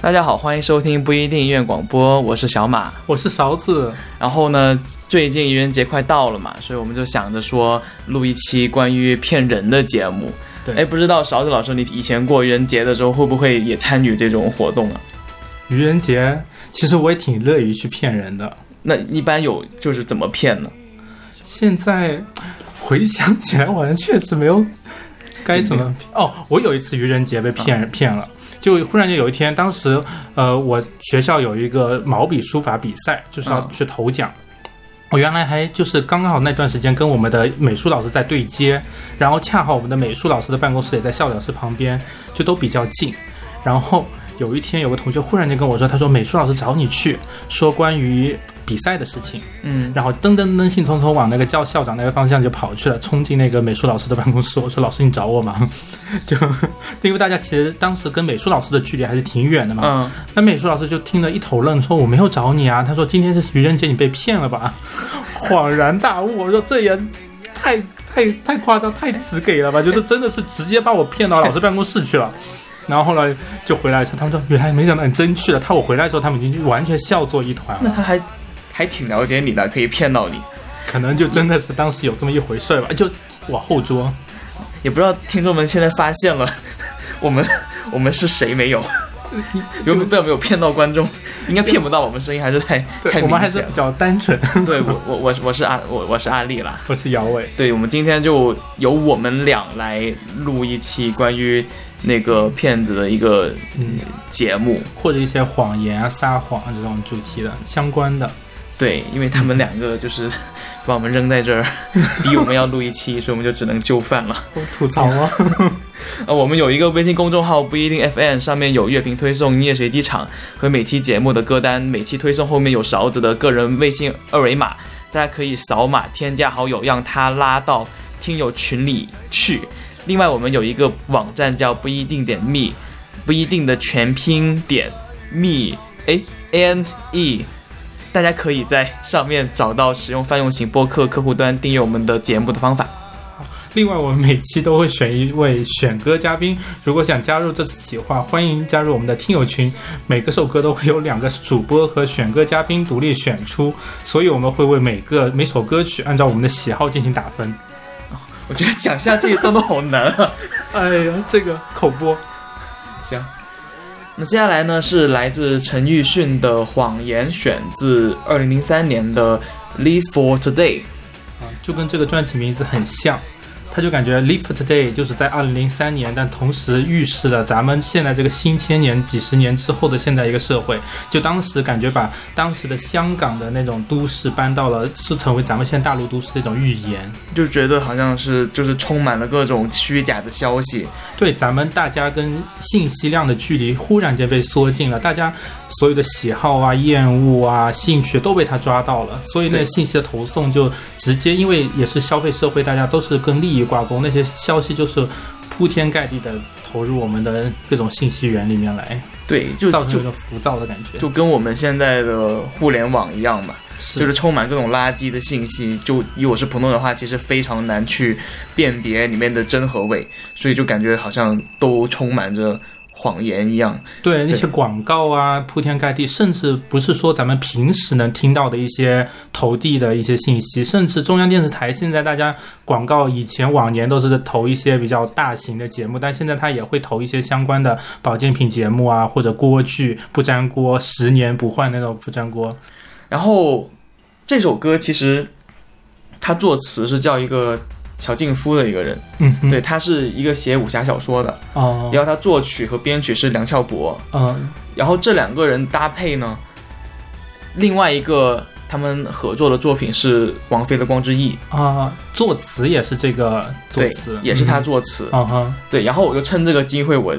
大家好，欢迎收听不一定医院广播，我是小马。我是勺子，然后呢，最近愚人节快到了嘛，所以我们就想着说录一期关于骗人的节目。对哎，不知道勺子老师，你以前过愚人节的时候会不会也参与这种活动啊？愚人节，其实我也挺乐于去骗人的。那一般有就是怎么骗呢？现在回想起来，我好像确实没有该怎么 哦。我有一次愚人节被骗骗了，就忽然间有一天，当时呃，我学校有一个毛笔书法比赛，就是要嗯去投奖。我原来还就是刚刚好那段时间跟我们的美术老师在对接，然后恰好我们的美术老师的办公室也在校长室旁边，就都比较近。然后有一天有个同学忽然间跟我说，他说美术老师找你去说关于比赛的事情。嗯，然后噔噔噔兴冲冲往那个叫校长那个方向就跑去了，冲进那个美术老师的办公室。我说：“老师，你找我吗？” 就 因为大家其实当时跟美术老师的距离还是挺远的嘛。嗯，那美术老师就听了一头愣，说：“我没有找你啊。”他说：“今天是愚人节，你被骗了吧？”恍然大悟，我说：“这也太太太夸张，太直给了吧？就是真的是直接把我骗到老师办公室去了。”然后后来就回来他们说：“原来没想到你真去了。”他我回来的时候，他们已经完全笑作一团了。那他还还挺了解你的，可以骗到你。可能就真的是当时有这么一回事儿吧，就往后桌。也不知道听众们现在发现了 我们我们是谁没有？有没有不知道有没有骗到观众？应该骗不到，我们声音还是太太对，我们还。是比较单纯。对我我我我是阿我我是阿丽啦。我是姚伟，对，我们今天就由我们俩来录一期关于那个骗子的一个嗯，节目。或者一些谎言啊、撒谎啊这种主题的相关的。对，因为他们两个就是 把我们扔在这儿，逼我们要录一期，所以我们就只能就范了。我吐槽啊，呃，我们有一个微信公众号不一定 FM，上面有乐评推送、音乐随机场和每期节目的歌单，每期推送后面有勺子的个人微信二维码，大家可以扫码添加好友，让他拉到听友群里去。另外，我们有一个网站叫不一定点 me，不一定的全拼点 me，哎，a n e。大家可以在上面找到使用泛用型播客客户端订阅我们的节目的方法。另外，我们每期都会选一位选歌嘉宾，如果想加入这次企划，欢迎加入我们的听友群。每个首歌都会有两个主播和选歌嘉宾独立选出，所以我们会为每个每首歌曲按照我们的喜好进行打分。我觉得讲下这一段都好难啊。哎呀，这个口播。行，那接下来呢是来自陈奕迅的《谎言》，选自二零零三年的《Live for Today》。啊，就跟这个专辑名字很像，他就感觉《Live for Today》就是在二零零三年，但同时预示了咱们现在这个新千年几十年之后的现在一个社会。就当时感觉把当时的香港的那种都市搬到了，是成为咱们现在大陆都市的一种预言。就觉得好像是就是充满了各种虚假的消息，对咱们大家跟信息量的距离忽然间被缩近了，大家所有的喜好啊、厌恶啊、兴趣都被他抓到了，所以那信息的投送就直接，因为也是消费社会，大家都是跟利益挂钩，那些消息就是铺天盖地的投入我们的各种信息源里面来，对，就就造成一个浮躁的感觉。就跟我们现在的互联网一样嘛，是就是充满各种垃圾的信息。就以我是普通人的话，其实非常难去辨别里面的真和伪，所以就感觉好像都充满着谎言一样。对那些广告啊，铺天盖地，甚至不是说咱们平时能听到的一些投递的一些信息，甚至中央电视台现在大家广告以前往年都是投一些比较大型的节目，但现在它也会投一些相关的保健品节目啊，或者锅具不粘锅，十年不换那种不粘锅。然后这首歌其实他作词是叫一个乔靖夫的一个人，嗯哼，对，他是一个写武侠小说的，哦，然后他作曲和编曲是梁翘柏，嗯。然后这两个人搭配呢，另外一个他们合作的作品是王菲的《光之翼。啊，作词也是这个》，作对词，，也是他作词，嗯哼，对，然后我就趁这个机会我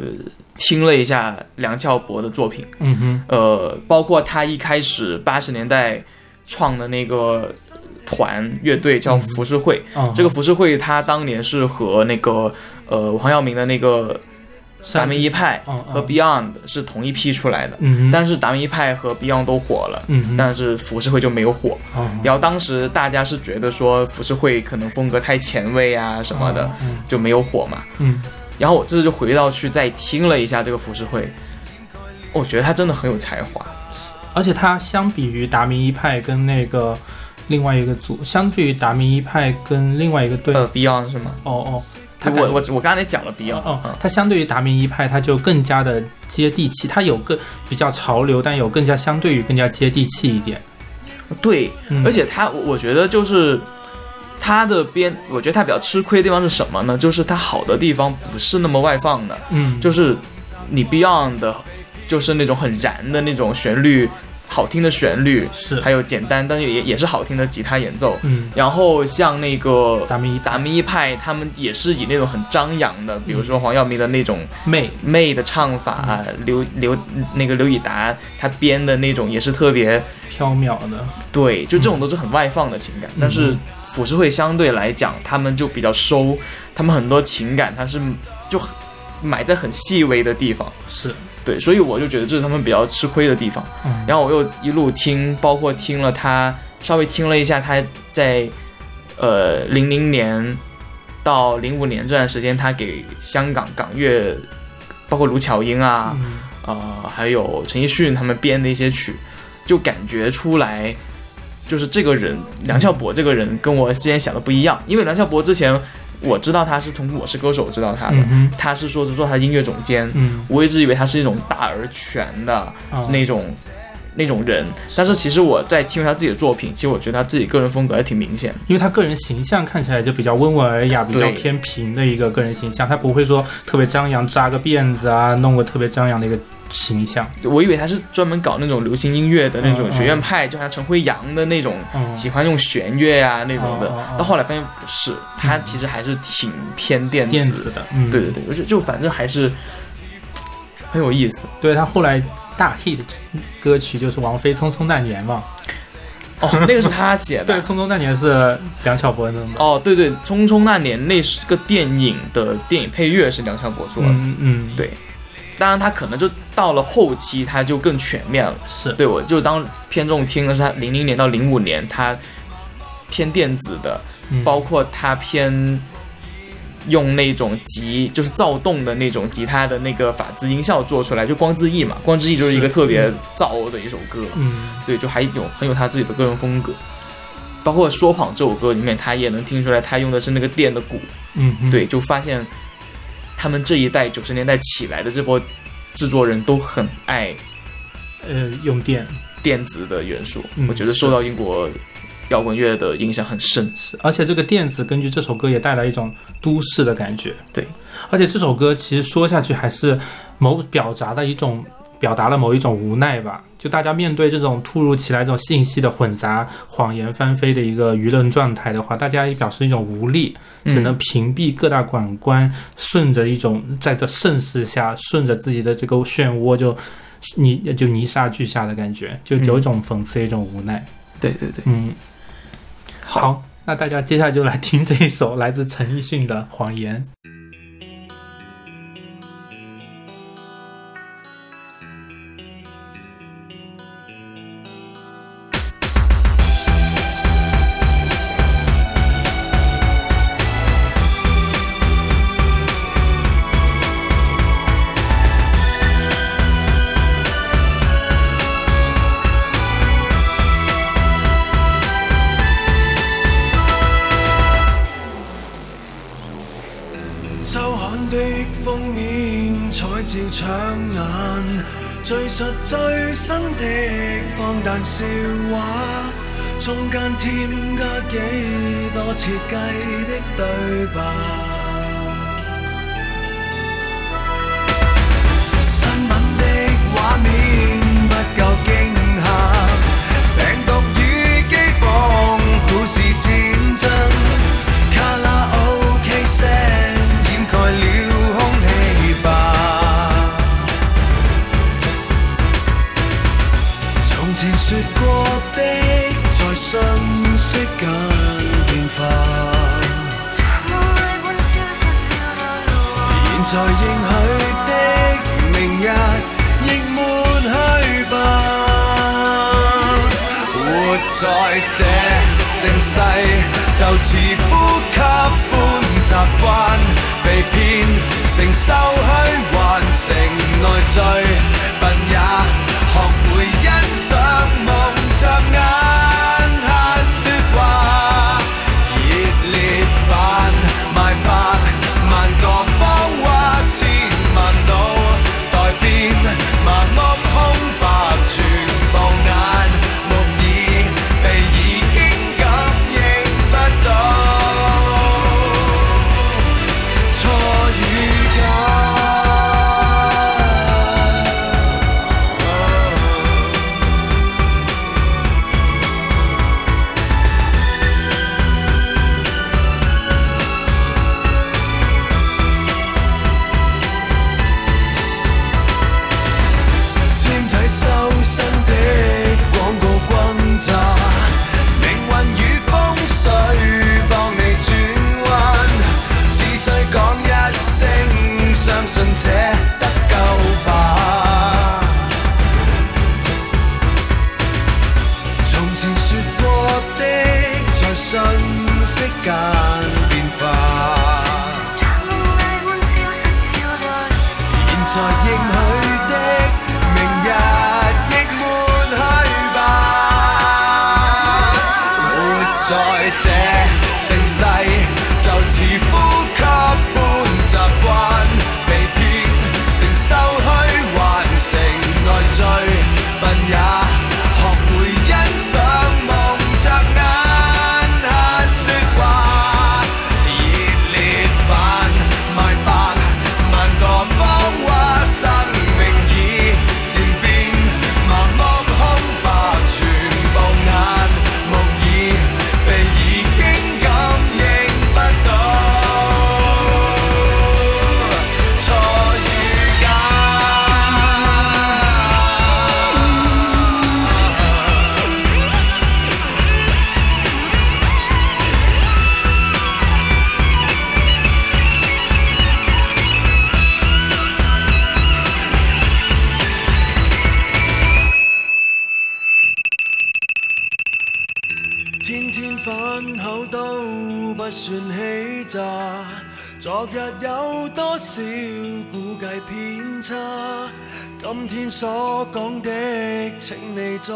听了一下梁翘柏的作品，嗯哼，呃，包括他一开始八十年代创的那个团乐队叫浮世绘，嗯，这个浮世绘他当年是和那个呃黄耀明的那个达明一派嗯和 Beyond 是同一批出来的，嗯，但是达明一派和 Beyond 都火了。嗯，但是浮世绘就没有火，哦然后当时大家是觉得说浮世绘可能风格太前卫啊什么的，，嗯就没有火嘛。嗯。然后我这次就回到去再听了一下这个浮世绘，我觉得他真的很有才华。而且他相比于达明一派跟那个另外一个组，相对于达明一派跟另外一个队，呃，Beyond 是吗？哦哦，他我我我刚才讲了 Beyond，哦嗯，它相对于达明一派，他就更加的接地气，他有更比较潮流，但有更加相对于更加接地气一点。对，嗯而且他我我觉得就是他的编，我觉得他比较吃亏的地方是什么呢？就是他好的地方不是那么外放的，嗯，就是你 Beyond 的，就是那种很燃的那种旋律，好听的旋律，是。还有简单但是也也是好听的吉他演奏。嗯，然后像那个达明一达明一派，他们也是以那种很张扬的，比如说黄耀明的那种媚，媚的唱法，刘刘那个刘以达他编的那种也是特别飘渺的，对，就这种都是很外放的情感。但是浮世绘相对来讲，他们就比较收，他们很多情感它是就很埋在很细微的地方。是，对，所以我就觉得这是他们比较吃亏的地方。嗯，然后我又一路听，包括听了他稍微听了一下他在呃零零年到零五年这段时间，他给香港港乐，包括卢巧音啊，嗯。呃，还有陈奕迅他们编的一些曲，就感觉出来，就是这个人梁翘柏这个人跟我之前想的不一样，因为梁翘柏之前我知道他是从《我是歌手》知道他的，嗯，他是说是做他的音乐总监，嗯，我一直以为他是一种大而全的啊那种。那种人，但是其实我在听他自己的作品，其实我觉得他自己个人风格还挺明显。因为他个人形象看起来就比较温文尔雅，比较偏平的一个个人形象，他不会说特别张扬，扎个辫子啊，弄个特别张扬的一个形象。我以为他是专门搞那种流行音乐的那种学院派，就像陈辉阳的那种，嗯，喜欢用弦乐啊那种的。到后来发现不是，他其实还是挺偏电子。电子的，嗯，对对对，我就就反正还是 很有意思。对他后来大 hit 歌曲就是王菲《匆匆那年》嘛，哦，那个是他写的。对，《匆匆那年》是梁翘柏弄的。哦，对对，《匆匆那年》那是个电影的电影配乐是梁翘柏做的。嗯嗯，对当然，他可能就到了后期，他就更全面了。是，对我就当偏重听的是他零零年到零五年，他偏电子的，嗯。包括他偏用那种吉就是躁动的那种吉他的那个法兹音效做出来，就光之翼嘛，光之翼就是一个特别燥的一首歌，嗯。对，就还有很有他自己的个人风格。包括说谎这首歌里面，他也能听出来，他用的是那个电的鼓，嗯嗯，对，就发现他们这一代九十年代起来的这波制作人都很爱呃，用电电子的元素，嗯我觉得受到英国摇滚乐的影响很深。是，而且这个电子根据这首歌也带来一种都市的感觉。对，而且这首歌其实说下去还是某表达的一种。表达了某一种无奈吧，就大家面对这种突如其来这种信息的混杂、谎言翻飞的一个舆论状态的话，大家也表示一种无力，只能嗯屏蔽各大管官，顺着一种在这盛世下，顺着自己的这个漩涡就泥就泥沙俱下的感觉，就有一种讽刺，一种无奈。对对对，嗯，好，那大家接下来就来听这一首来自陈奕迅的《谎言》。中间添加几多设计的对白。新闻的画面不够惊。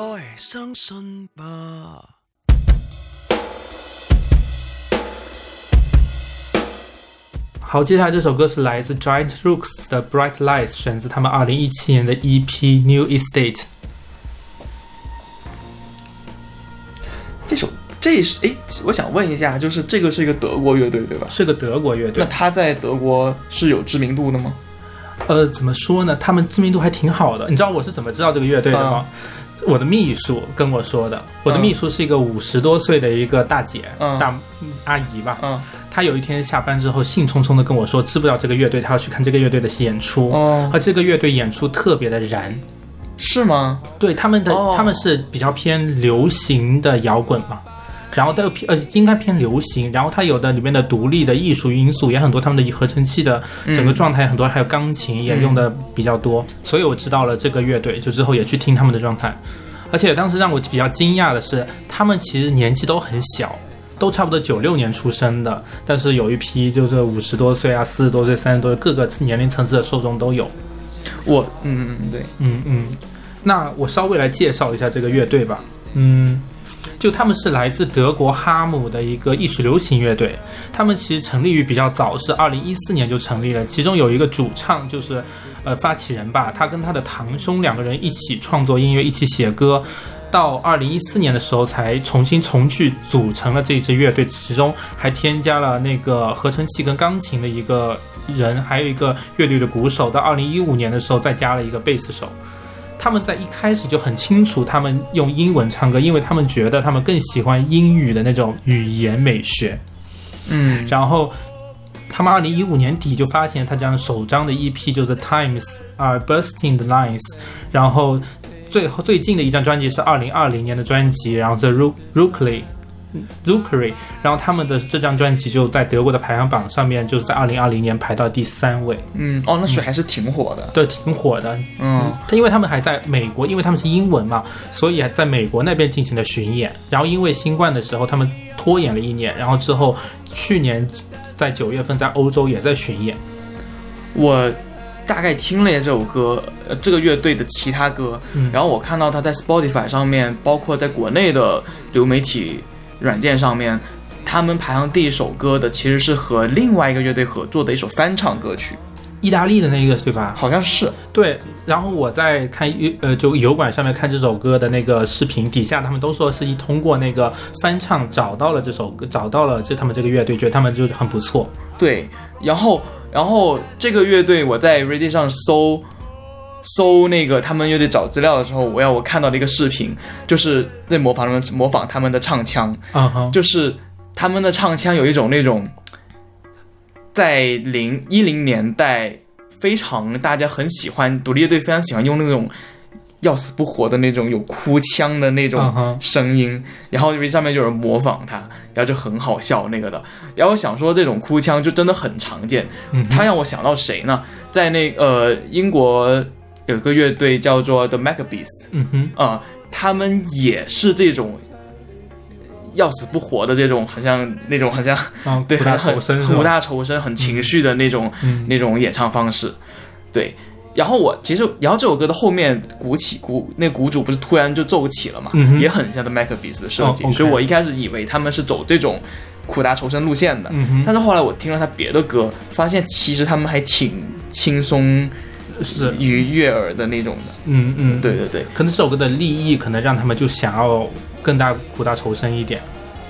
再相信吧。好，接下来这首歌是来自 Giant Rooks 的 Bright Lights，选自他们二零一七年的 EP New Estate。这首这是哎，我想问一下，就是这个是一个德国乐队对吧？是个德国乐队那，他在德国是有知名度的吗？呃，怎么说呢？他们知名度还挺好的。你知道我是怎么知道这个乐队的吗？我的秘书跟我说的。我的嗯秘书是一个五十多岁的一个大姐，嗯大阿姨吧。嗯，她有一天下班之后，兴冲冲的跟我说，知不知道这个乐队？她要去看这个乐队的演出。哦，而这个乐队演出特别的燃，是吗？对他们的、哦他们是比较偏流行的摇滚嘛，然后都有偏呃应该偏流行，然后它有的里面的独立的艺术因素也很多，他们的合成器的整个状态很多，还有钢琴也用的比较多，所以我知道了这个乐队，就之后也去听他们的状态，而且当时让我比较惊讶的是，他们其实年纪都很小。都差不多九六年出生的，但是有一批就是五十多岁啊、四十多岁、三十多岁，各个年龄层次的受众都有。我嗯嗯对，嗯嗯，那我稍微来介绍一下这个乐队吧。嗯，就他们是来自德国哈姆的一个艺术流行乐队，他们其实成立于比较早，是二零一四年就成立了。其中有一个主唱就是呃发起人吧，他跟他的堂兄两个人一起创作音乐，一起写歌。到二零一四年的时候，才重新重聚组成了这支乐队，其中还添加了那个合成器跟钢琴的一个人，还有一个乐队的鼓手。到二零一五年的时候，再加了一个贝斯手。他们在一开始就很清楚，他们用英文唱歌，因为他们觉得他们更喜欢英语的那种语言美学。嗯然后他们二零一五年底就发现他这样首张的 EP 就是《Times Are Bursting the Lines》，然后最后最近的一张专辑是二零二零年的专辑，然后 The Ru- Rookery，然后他们的这张专辑就在德国的排行榜上面，就是在二零二零年排到第三位，嗯哦，那水还是挺火的。对，挺火的。嗯他因为他们还在美国，因为他们是英文嘛，所以还在美国那边进行了巡演。然后因为新冠的时候，他们拖延了一年，然后之后去年在九月份在欧洲也在巡演。我大概听了一下这首歌，呃，这个乐队的其他歌，嗯然后我看到他在 Spotify 上面，包括在国内的流媒体软件上面，他们排行第一首歌的其实是和另外一个乐队合作的一首翻唱歌曲，意大利的那个对吧？好像是。对，然后我在看呃就油管上面看这首歌的那个视频，底下他们都说是一通过那个翻唱找到了这首歌，找到了这他们这个乐队，觉得他们就很不错。对，然后然后这个乐队我在 Reddit 上搜搜那个他们乐队找资料的时候，我要我看到了一个视频，就是在模仿他们模仿他们的唱腔，就是他们的唱腔有一种那种在零一零年代非常大家很喜欢独立乐队非常喜欢用那种要死不活的那种有哭腔的那嗯种，声音，然后上面就有人模仿他，然后就很好笑那个的。然后我想说这种哭腔就真的很常见，嗯他让我想到谁呢？在那呃英国有一个乐队叫做 The Maccabees，嗯哼，啊、他们也是这种要死不活的这种，很像那种 很像嗯，对很苦大仇深、很情绪的那种、嗯。那种演唱方式。对，然后我其实，然后这首歌的后面鼓起鼓，那鼓主不是突然就奏起了嘛，嗯也很像 The Maccabees 的设计，所以我一开始以为他们是走这种苦大仇深路线的。嗯，但是后来我听了他别的歌，发现其实他们还挺轻松是，愉悦耳的那种的。嗯嗯，对对对，可能这首歌的立意可能让他们就想要更大苦大仇深一点。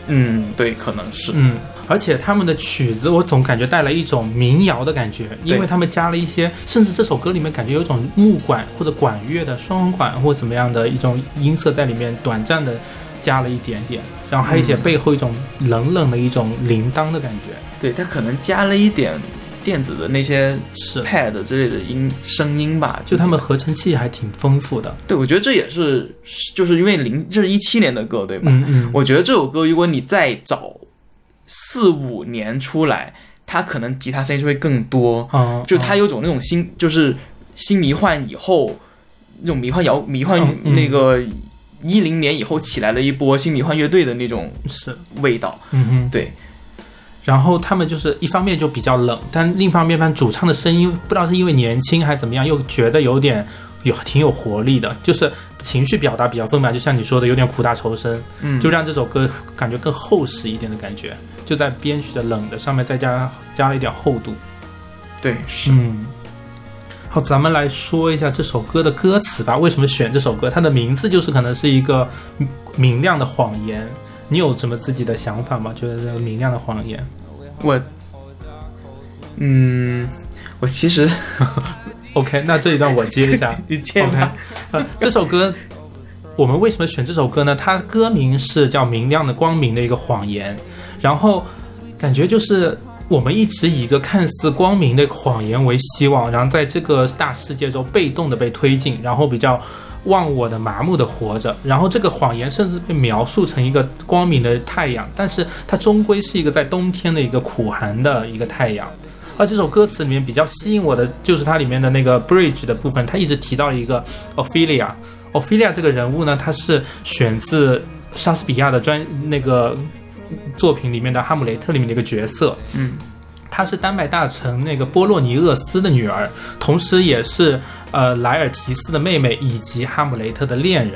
嗯，对，可能是。嗯，而且他们的曲子我总感觉带来一种民谣的感觉，因为他们加了一些，甚至这首歌里面感觉有一种木管或者管乐的双簧管或怎么样的一种音色在里面，短暂的加了一点点，然后还有一些嗯背后一种冷冷的一种铃铛的感觉。对，他可能加了一点电子的那些是，pad 之类的音声音吧，就他们合成器还挺丰富的。对我觉得这也是，就是因为零这是一七年的歌对吧？嗯嗯，我觉得这首歌如果你再早四五年出来，它可能吉他声音就会更多，嗯，就它有种那种新就是新迷幻以后那种迷幻摇迷幻嗯嗯那个一零年以后起来了一波新迷幻乐队的那种嗯是，味道，嗯哼。对。然后他们就是一方面就比较冷，但另一方面，反正主唱的声音不知道是因为年轻还是怎么样，又觉得有点有挺有活力的，就是情绪表达比较丰满，就像你说的，有点苦大仇深，嗯，就让这首歌感觉更厚实一点的感觉，就在编曲的冷的上面再加加了一点厚度。对是。嗯，好，咱们来说一下这首歌的歌词吧。为什么选这首歌？它的名字就是可能是一个明亮的谎言。你有什么自己的想法吗？觉得这个明亮的谎言？我，嗯，我其实 OK，那这一段我接一下。你见 OK，这首歌我们为什么选这首歌呢？它歌名是叫《明亮的光明的一个谎言》，然后感觉就是我们一直以一个看似光明的谎言为希望，然后在这个大世界中被动的被推进，然后比较忘我的麻木的活着，然后这个谎言甚至被描述成一个光明的太阳，但是它终归是一个在冬天的一个苦寒的一个太阳。而这首歌词里面比较吸引我的，就是它里面的那个 bridge 的部分，它一直提到了一个 Ophelia。Ophelia 这个人物呢，他是选自莎士比亚的专那个作品里面的《哈姆雷特》里面的一个角色。嗯，她是丹麦大臣那个波洛尼厄斯的女儿，同时也是呃莱尔提斯的妹妹以及哈姆雷特的恋人。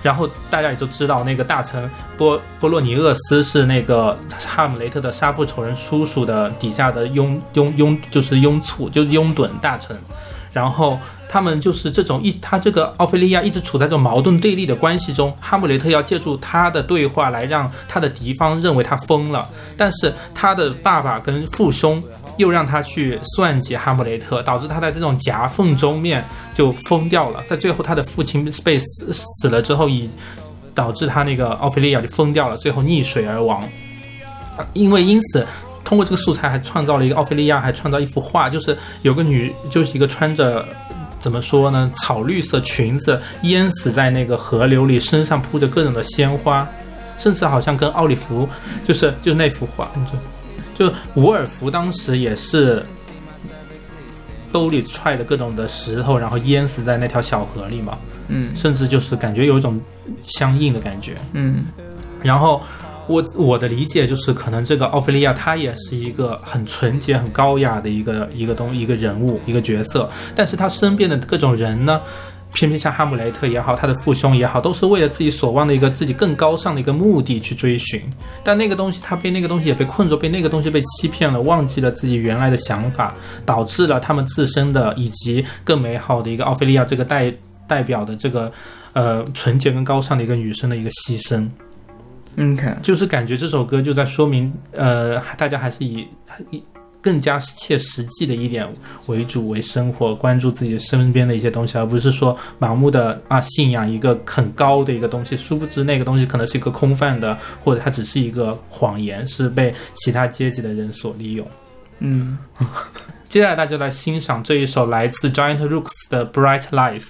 然后大家也就知道，那个大臣波波洛尼厄斯是那个哈姆雷特的杀父仇人叔叔的底下的拥拥拥，就是拥簇，就是拥趸大臣。然后他们就是这种一，他这个奥菲利亚一直处在这种矛盾对立的关系中。哈姆雷特要借助他的对话来让他的敌方认为他疯了，但是他的爸爸跟父兄又让他去算计哈姆雷特，导致他在这种夹缝中面就疯掉了。在最后，他的父亲被死死了之后，以导致他那个奥菲利亚就疯掉了，最后溺水而亡。因为因此，通过这个素材还创造了一个奥菲利亚，还创造一幅画，就是有个女，就是一个穿着。怎么说呢？草绿色裙子淹死在那个河流里，身上铺着各种的鲜花，甚至好像跟奥利弗，就是就是那幅画，就就伍尔夫当时也是兜里揣着各种的石头，然后淹死在那条小河里嘛，嗯甚至就是感觉有一种相应的感觉。嗯然后我我的理解就是，可能这个奥菲利亚她也是一个很纯洁、很高雅的一个一个东一个人物一个角色，但是她身边的各种人呢，偏偏像哈姆雷特也好，他的父兄也好，都是为了自己所望的一个自己更高尚的一个目的去追寻，但那个东西他被那个东西也被困住，被那个东西被欺骗了，忘记了自己原来的想法，导致了他们自身的以及更美好的一个奥菲利亚这个代代表的这个呃纯洁跟高尚的一个女生的一个牺牲。嗯，看，就是感觉这首歌就在说明，呃，大家还是以以更加切实际的一点为主为生活，关注自己身边的一些东西，而不是说盲目的啊信仰一个很高的一个东西，殊不知那个东西可能是一个空泛的，或者它只是一个谎言，是被其他阶级的人所利用。嗯，接下来大家来欣赏这一首来自 Giant Rooks 的《Bright Life》。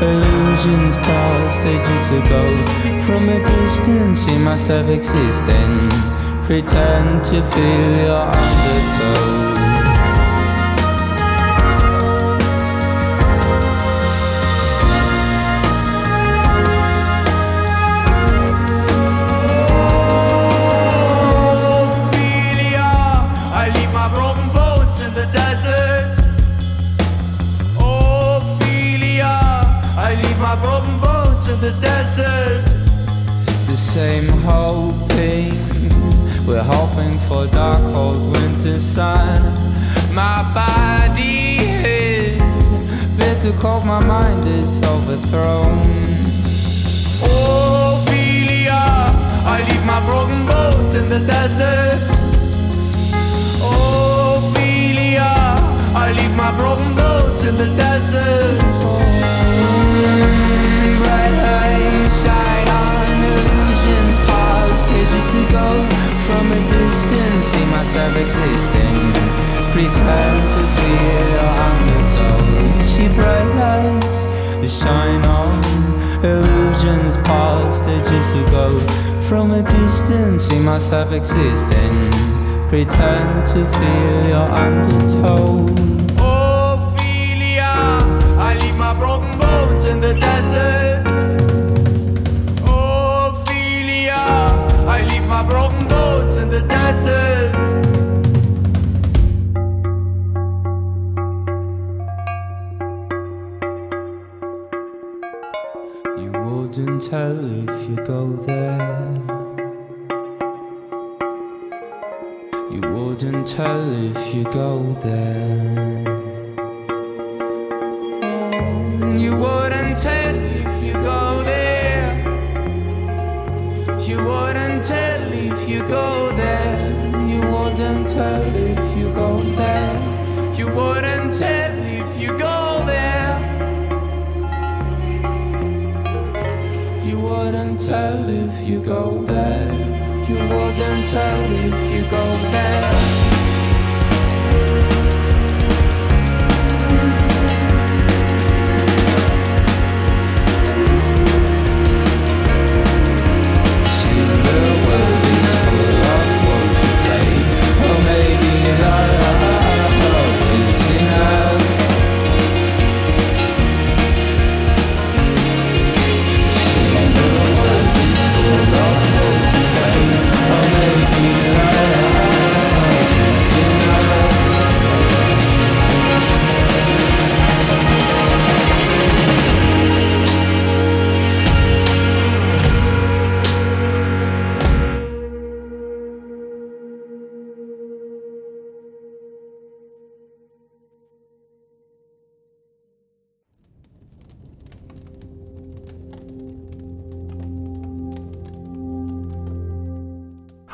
Illusions past ages ago. From a distance, see myself existing. Pretend to feel your undertow. Same hoping. We're hoping for dark, cold winter sun. My body is bitter cold, my mind is overthrown. Ophelia, I leave my broken bones in the desert. Ophelia, I leave my broken bones in the desert. Past ages ago. From a distance, see myself existing. Pretend to feel your undertow. See bright lights shine on illusions past ages ago. From a distance, see myself existing. Pretend to feel your undertow.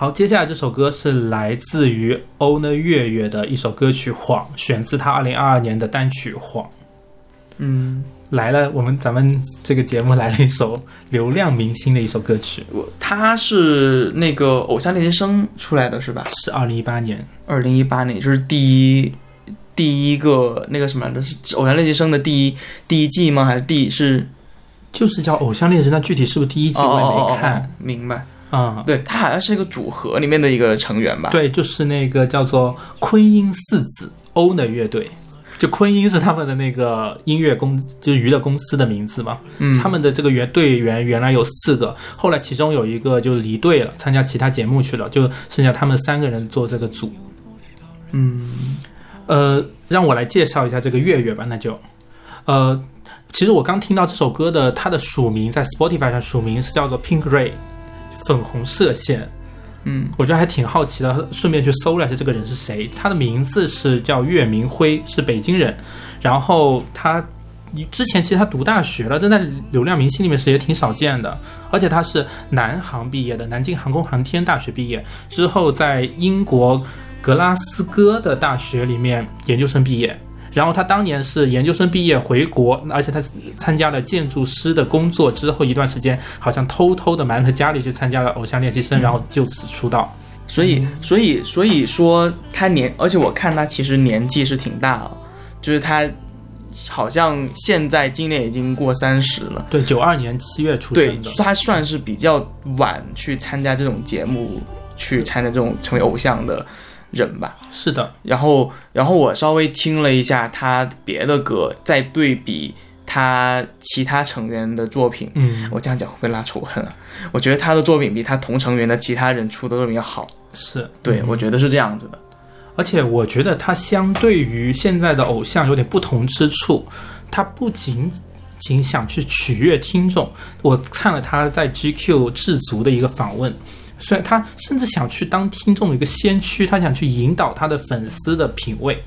好，接下来这首歌是来自于欧呢月月的一首歌曲《晃》，选自他二零二二年的单曲《晃》。嗯，来了，我们咱们这个节目来了一首流量明星的一首歌曲，我他是那个《偶像练习生》出来的是吧？是二零一八年。二零一八年就是第一第一个那个什么来着？是《偶像练习生》的第一第一季吗？还是第是？就是叫《偶像练习生》，那具体是不是第一季我也没看哦，明白。啊、对他好像是一个组合里面的一个成员吧？，对，就是那个叫做昆音四子欧呢乐队，就昆音是他们的那个音乐公，就是娱乐公司的名字嘛。嗯，他们的这个原队员原来有四个，后来其中有一个就离队了，参加其他节目去了，就剩下他们三个人做这个组。嗯。呃，让我来介绍一下这个月月吧，那就，呃，其实我刚听到这首歌的，它的署名在 Spotify 上署名是叫做 Pink Ray，粉红射线。嗯我觉得还挺好奇的，顺便去搜了一下这个人是谁。他的名字是叫岳明辉，是北京人。然后他之前其实他读大学了，但在流量明星里面是也挺少见的。而且他是南航毕业的，南京航空航天大学毕业之后，在英国格拉斯哥的大学里面研究生毕业。然后他当年是研究生毕业回国，而且他参加了建筑师的工作之后一段时间，好像偷偷的瞒着家里去参加了偶像练习生，然后就此出道。所以所以所以说他年，而且我看他其实年纪是挺大了，就是他好像现在今年已经过三十了。对，九二年七月出对生的，，他算是比较晚去参加这种节目，去参加这种成为偶像的人吧。是的，然后，然后我稍微听了一下他别的歌，再对比他其他成员的作品，嗯，我这样讲会拉仇恨啊？我觉得他的作品比他同成员的其他人出的作品要好。是对，嗯我觉得是这样子的。而且我觉得他相对于现在的偶像有点不同之处，他不仅仅想去取悦听众，我看了他在 GQ 制足的一个访问。所以他甚至想去当听众的一个先驱，他想去引导他的粉丝的品味，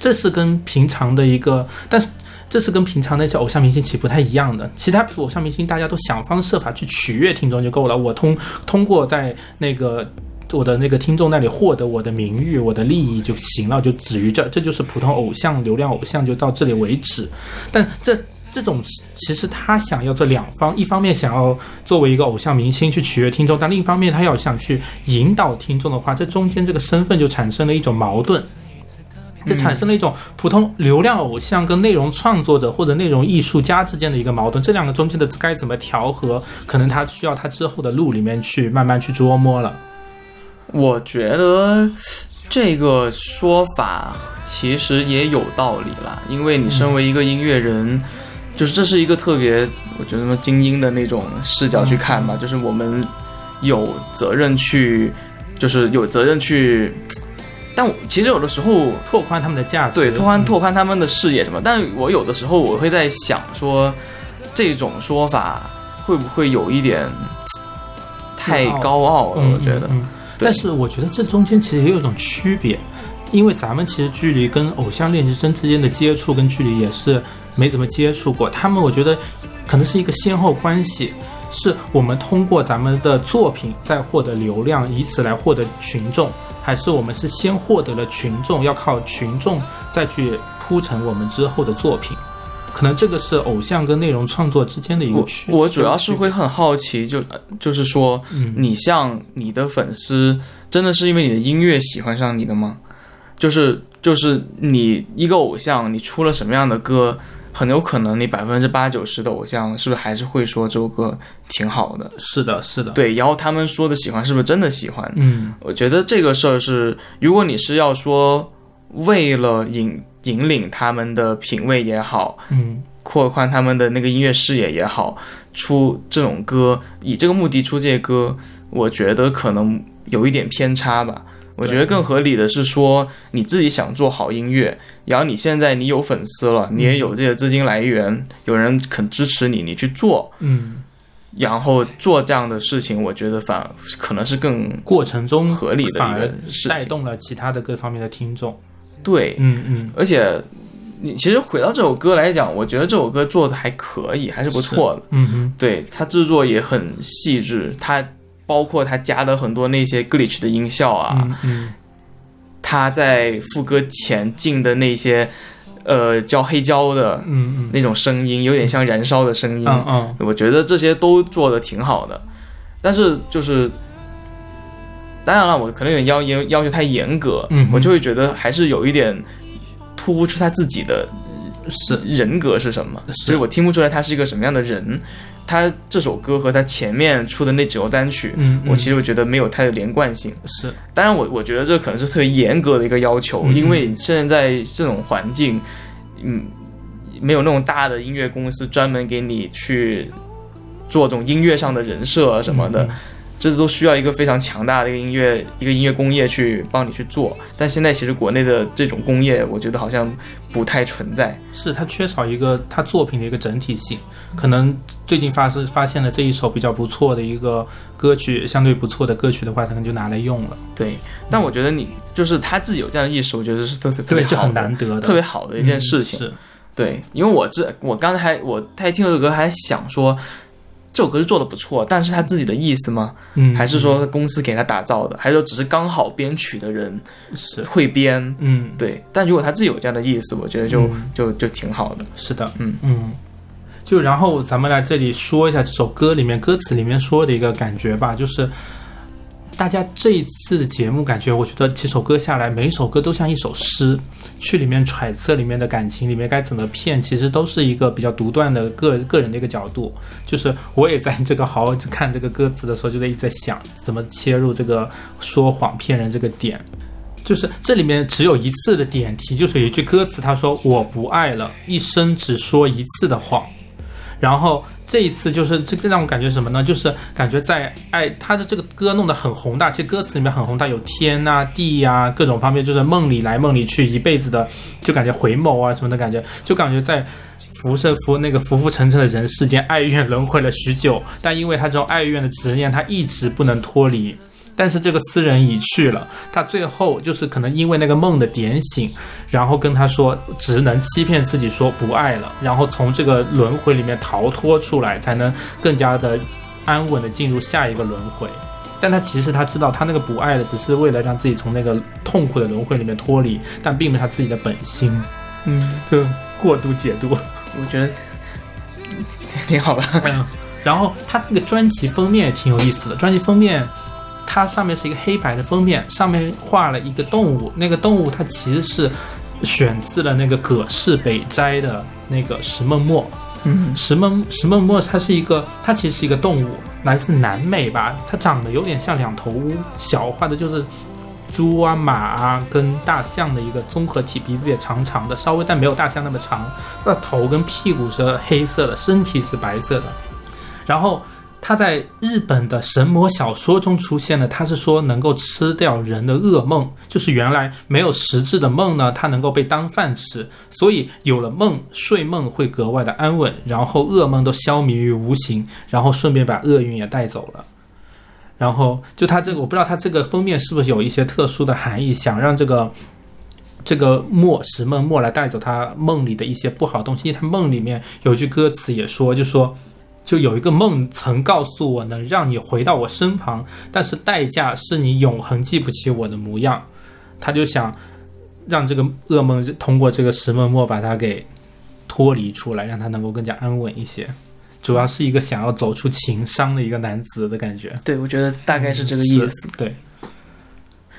这是跟平常的一个，但是这是跟平常那些偶像明星其实不太一样的。其他偶像明星大家都想方设法去取悦听众就够了，我通通过在那个我的那个听众那里获得我的名誉、我的利益就行了，就止于这，这就是普通偶像、流量偶像就到这里为止。但这这种其实他想要这两方，一方面想要作为一个偶像明星去取悦听众，但另一方面他要想去引导听众的话，这中间这个身份就产生了一种矛盾。这产生了一种普通流量偶像跟内容创作者或者内容艺术家之间的一个矛盾，这两个中间的该怎么调和，可能他需要他之后的路里面去慢慢去琢磨了。我觉得这个说法其实也有道理啦，因为你身为一个音乐人，就是这是一个特别，我觉得说精英的那种视角去看吧，就是我们有责任去，就是有责任去。但其实有的时候拓宽他们的价值，对，拓宽嗯拓宽他们的视野什么。但我有的时候我会在想说，这种说法会不会有一点 太高傲了？嗯我觉得，嗯嗯对但是我觉得这中间其实也有一种区别，因为咱们其实距离跟偶像练习生之间的接触跟距离也是没怎么接触过，他们我觉得可能是一个先后关系。是我们通过咱们的作品再获得流量，以此来获得群众，还是我们是先获得了群众，要靠群众再去铺成我们之后的作品？可能这个是偶像跟内容创作之间的一个我区。我主要是会很好奇，就就是说，嗯你像你的粉丝，真的是因为你的音乐喜欢上你的吗？就是就是你一个偶像，你出了什么样的歌，很有可能你百分之八九十的偶像是不是还是会说这首歌挺好的？是的，是的，，对，然后他们说的喜欢是不是真的喜欢？嗯我觉得这个事儿是，如果你是要说为了引引领他们的品味也好，嗯。扩宽他们的那个音乐视野也好，出这种歌，以这个目的出这些歌，我觉得可能有一点偏差吧。我觉得更合理的是说，你自己想做好音乐，然后你现在你有粉丝了，你也有这些资金来源，有人肯支持你，你去做，嗯，然后做这样的事情，我觉得反可能是更过程中合理的一反而个事情。带动了其他的各方面的听众。对，嗯嗯，而且你其实回到这首歌来讲，我觉得这首歌做的还可以，还是不错的。嗯哼，对它制作也很细致，它包括他加的很多那些 glitch 的音效啊，嗯嗯。他在副歌前进的那些呃叫黑胶的嗯嗯。那种声音，有点像燃烧的声音，嗯嗯。我觉得这些都做的挺好的，但是就是。当然了，我可能有点要要要求太严格，嗯我就会觉得还是有一点突不出他自己的是人格是什么，所以我听不出来他是一个什么样的人。他这首歌和他前面出的那几首单曲，嗯嗯。我其实我觉得没有太的连贯性。是。当然我，我觉得这可能是特别严格的一个要求，因为现在在这种环境，嗯，没有那种大的音乐公司专门给你去做这种音乐上的人设啊什么的，嗯这都需要一个非常强大的一个音乐一个音乐工业去帮你去做。但现在其实国内的这种工业，我觉得好像不太存在。是它缺少一个它作品的一个整体性，可能最近发是发现了这一首比较不错的一个歌曲，相对不错的歌曲的话，可能就拿来用了，对，但我觉得你就是他自己有这样的意识，我觉得是特特特别这好的很难得的特别好的一件事情。嗯是对，因为我这我刚才我他听这首歌还想说，这首歌是做的不错，但是他自己的意思吗？嗯，还是说公司给他打造的？还是说只是刚好编曲的人是会编？嗯对，但如果他自己有这样的意思，我觉得就、嗯就就挺好的。是的，嗯嗯。就然后咱们来这里说一下这首歌里面歌词里面说的一个感觉吧，就是大家这一次的节目感觉，我觉得几首歌下来，每一首歌都像一首诗，去里面揣测里面的感情，里面该怎么骗，其实都是一个比较独断的个个人的一个角度。就是我也在这个好好看这个歌词的时候，就在一直在想怎么切入这个说谎骗人这个点。就是这里面只有一次的点题，就是有一句歌词，他说“我不爱了，一生只说一次的谎”。然后这一次就是这个让我感觉什么呢？就是感觉在爱他的这个歌弄得很宏大，其实歌词里面很宏大，有天呐、地呀、各种方面，就是梦里来梦里去，一辈子的就感觉回眸啊什么的感觉，就感觉在浮生浮那个浮浮沉沉的人世间，爱怨轮回了许久，但因为他这种爱怨的执念，他一直不能脱离。但是这个斯人已去了，他最后就是可能因为那个梦的点醒，然后跟他说，只能欺骗自己说不爱了，然后从这个轮回里面逃脱出来，才能更加的安稳的进入下一个轮回。但他其实他知道，他那个不爱了，只是为了让自己从那个痛苦的轮回里面脱离，但并不是他自己的本心。嗯，就过度解读。我觉得 挺好的。嗯，然后他那个专辑封面也挺有意思的，专辑封面。它上面是一个黑白的封面，上面画了一个动物，那个动物它其实是选自了那个葛氏北斋的那个石梦墨。嗯，石梦石梦墨它是一个，它其实是一个动物，来自南美吧，它长得有点像两头乌小，画的就是猪啊、马啊跟大象的一个综合体，鼻子也长长的，稍微但没有大象那么长。它的头跟屁股是黑色的，身体是白色的。然后它在日本的神魔小说中出现的，它是说能够吃掉人的噩梦，就是原来没有实质的梦呢，它能够被当饭吃，所以有了梦，睡梦会格外的安稳，然后噩梦都消弭于无形，然后顺便把厄运也带走了。然后就它这个，我不知道它这个封面是不是有一些特殊的含义，想让这个这个墨石梦墨来带走他梦里的一些不好东西。因为他梦里面有句歌词也说，就说就有一个梦曾告诉我能让你回到我身旁，但是代价是你永恒记不起我的模样。他就想让这个噩梦通过这个石梦墨把他给脱离出来，让他能够更加安稳一些。主要是一个想要走出情伤的一个男子的感觉。对，我觉得大概是这个意思。是对。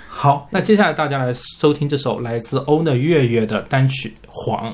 好，那接下来大家来收听这首来自欧呢月月的单曲《谎》。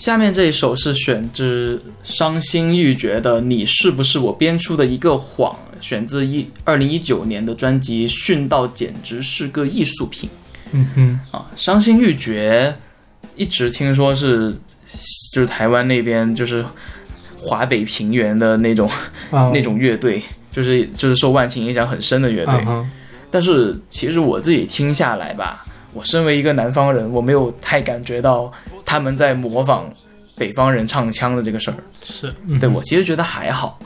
下面这一首是选自伤心欲绝的《你是不是我编出的一个谎》，选自一二零一九年的专辑《殉道简直是个艺术品嗯哼，》啊。伤心欲绝一直听说是就是台湾那边就是华北平原的那种、啊 那种乐队，就是就是受万青影响很深的乐队。嗯但是其实我自己听下来吧，我身为一个南方人，我没有太感觉到他们在模仿北方人唱腔的这个事儿。是，嗯对我其实觉得还好，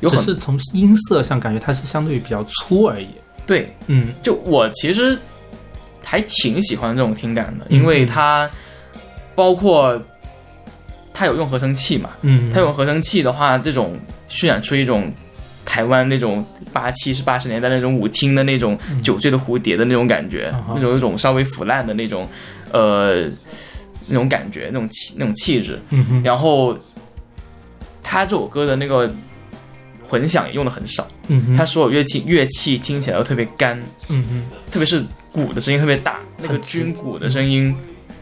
有很只是从音色上感觉它是相对于比较粗而已。对，嗯就我其实还挺喜欢这种听感的，嗯因为它包括它有用合成器嘛，嗯，它用合成器的话，这种渲染出一种台湾那种八七是八十年代那种舞厅的那种酒醉的蝴蝶的那种感觉，那种有一种稍微腐烂的那种呃那种感觉，那种气那种气质。然后他这首歌的那个混响也用的很少，他所有乐器乐器听起来都特别干，特别是鼓的声音特别大，那个军鼓的声音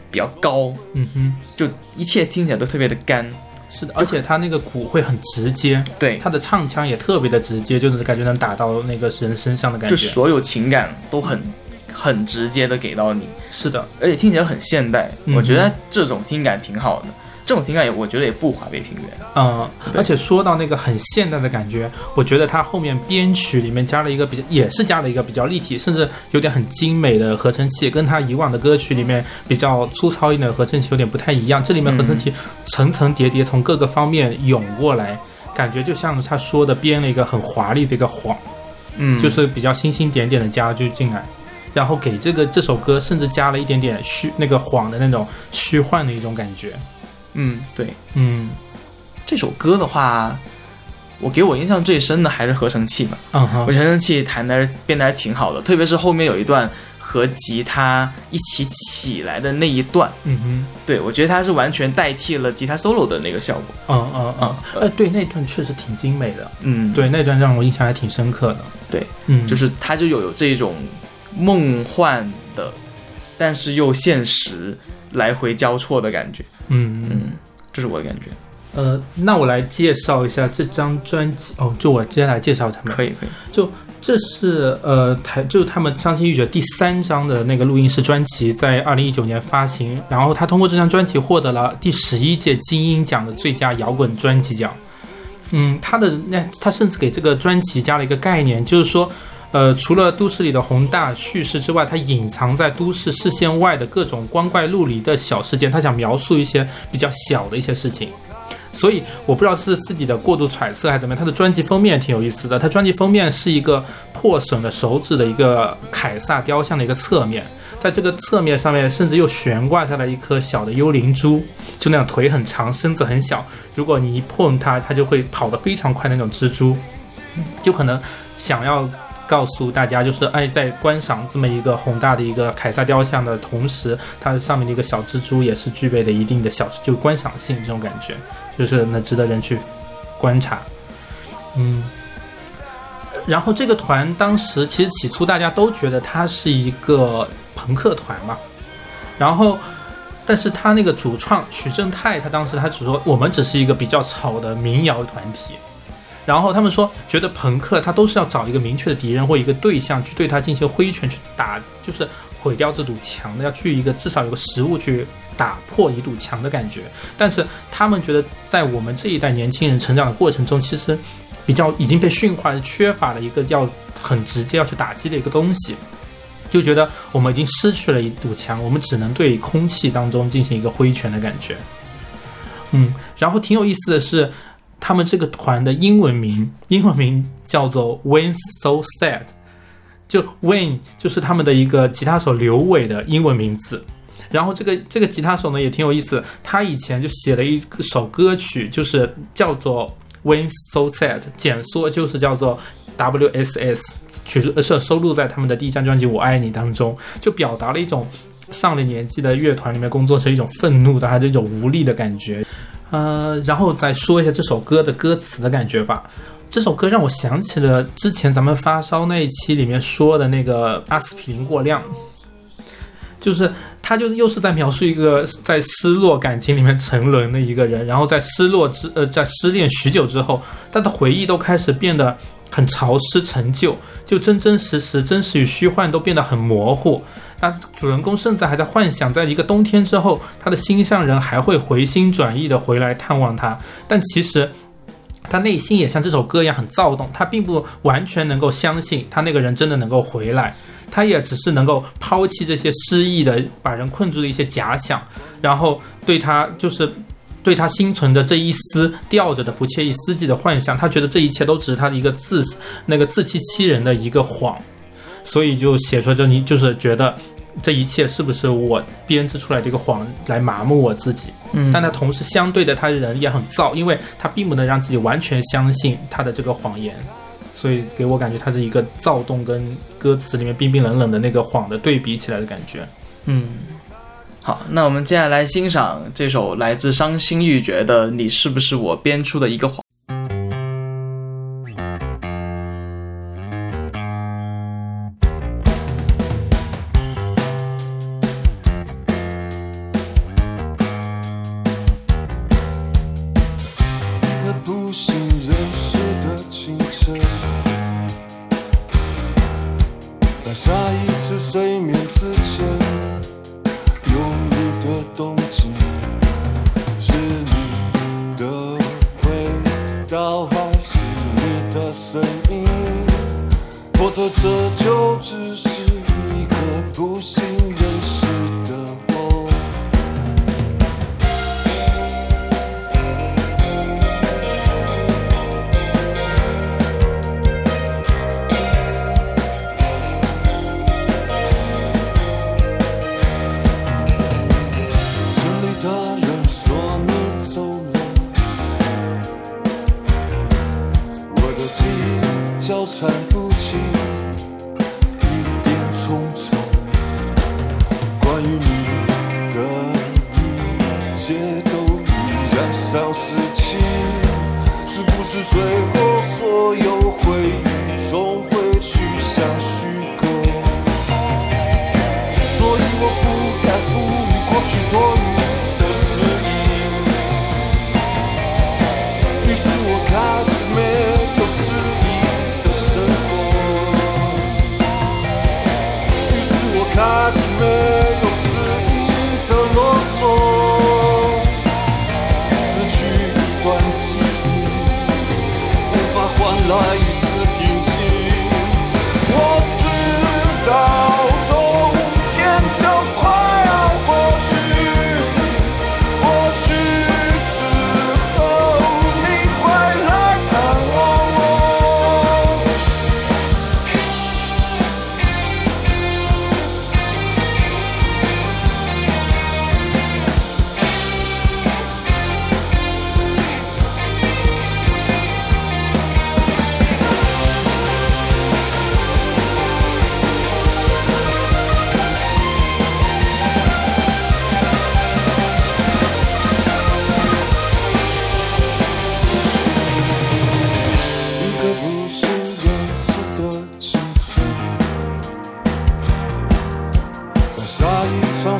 比较高，嗯哼，就一切听起来都特别的干。是的，而且他那个鼓会很直接，对，他的唱腔也特别的直接，就是感觉能打到那个人身上的感觉。就所有情感都很很直接的给到你，是的，而且听起来很现代。嗯我觉得这种听感挺好的。这种情感也我觉得也不华北平原。嗯，而且说到那个很现代的感觉，我觉得它后面编曲里面加了一个比较，也是加了一个比较立体，甚至有点很精美的合成器，跟它以往的歌曲里面比较粗糙一点的合成器有点不太一样。这里面合成器层层叠叠从各个方面涌过来，感觉就像他说的编了一个很华丽的一个谎，嗯，就是比较星星点点的加就进来。然后给这个这首歌甚至加了一点点虚那个谎的那种虚幻的一种感觉，嗯，对嗯这首歌的话，我给我印象最深的还是合成器嘛。嗯哼我觉得合成器弹的变得还挺好的，特别是后面有一段和吉他一起起来的那一段，嗯哼。对我觉得它是完全代替了吉他 solo 的那个效果。嗯嗯嗯，呃，对，那段确实挺精美的，嗯，对，那段让我印象还挺深刻的。对，嗯，就是它就有有这种梦幻的，但是又现实来回交错的感觉。嗯嗯嗯，这是我的感觉。呃，那我来介绍一下这张专辑哦，就我接下来介绍他们，可以可以。就这是呃台，就是他们伤心欲绝第三张的那个录音室专辑，在二零一九年发行，然后他通过这张专辑获得了第十一届金鹰奖的最佳摇滚专辑奖。嗯，他的那他甚至给这个专辑加了一个概念，就是说。呃，除了都市里的宏大叙事之外，它隐藏在都市视线外的各种光怪陆离的小事件，他想描述一些比较小的一些事情。所以我不知道是自己的过度揣测还是怎么样。他的专辑封面挺有意思的，他专辑封面是一个破损的手指的一个凯撒雕像的一个侧面，在这个侧面上面甚至又悬挂下来一颗小的幽灵珠，就那样腿很长，身子很小，如果你一碰它，它就会跑得非常快那种蜘蛛，就可能想要。告诉大家，就是哎，在观赏这么一个宏大的一个凯撒雕像的同时，它上面的一个小蜘蛛也是具备的一定的小就观赏性这种感觉，就是那值得人去观察。嗯，然后这个团当时其实起初大家都觉得它是一个朋克团嘛，然后。但是他那个主创许正泰，他当时他只说我们只是一个比较吵的民谣团体，然后他们说，觉得朋克他都是要找一个明确的敌人或一个对象去对他进行挥拳去打，就是毁掉这堵墙的，要去一个至少有个实物去打破一堵墙的感觉。但是他们觉得，在我们这一代年轻人成长的过程中，其实比较已经被驯化，缺乏了一个要很直接要去打击的一个东西，就觉得我们已经失去了一堵墙，我们只能对空气当中进行一个挥拳的感觉。嗯，然后挺有意思的是。他们这个团的英文名，英文名叫做 When So Sad，就 When 就是他们的一个吉他手刘伟的英文名字。然后这个这个吉他手呢也挺有意思，他以前就写了一首歌曲，就是叫做 When So Sad，简缩就是叫做 WSS，曲是收录在他们的第一张专辑《我爱你》当中，就表达了一种上了年纪的乐团里面工作是一种愤怒的，还是一种无力的感觉。呃，然后再说一下这首歌的歌词的感觉吧。这首歌让我想起了之前咱们发烧那一期里面说的那个阿司匹林过量，就是他就又是在描述一个在失落感情里面沉沦的一个人，然后在失落之呃在失恋许久之后，他的回忆都开始变得很潮湿陈旧，就真真实实、真实与虚幻都变得很模糊。那主人公甚至还在幻想，在一个冬天之后，他的心上人还会回心转意的回来探望他。但其实，他内心也像这首歌一样很躁动，他并不完全能够相信他那个人真的能够回来，他也只是能够抛弃这些失意的、把人困住的一些假想，然后对他就是对他心存的这一丝吊着的不切一丝际的幻想，他觉得这一切都只是他的一个自那个自欺欺人的一个谎。所以就写出这你就是觉得这一切是不是我编织出来的一个谎来麻木我自己？嗯但他同时相对的，他人也很燥，因为他并不能让自己完全相信他的这个谎言，所以给我感觉他是一个躁动跟歌词里面冰冰冷冷的那个谎的对比起来的感觉。嗯，好，那我们接下来欣赏这首来自伤心欲绝的《你是不是我编出的一个谎》。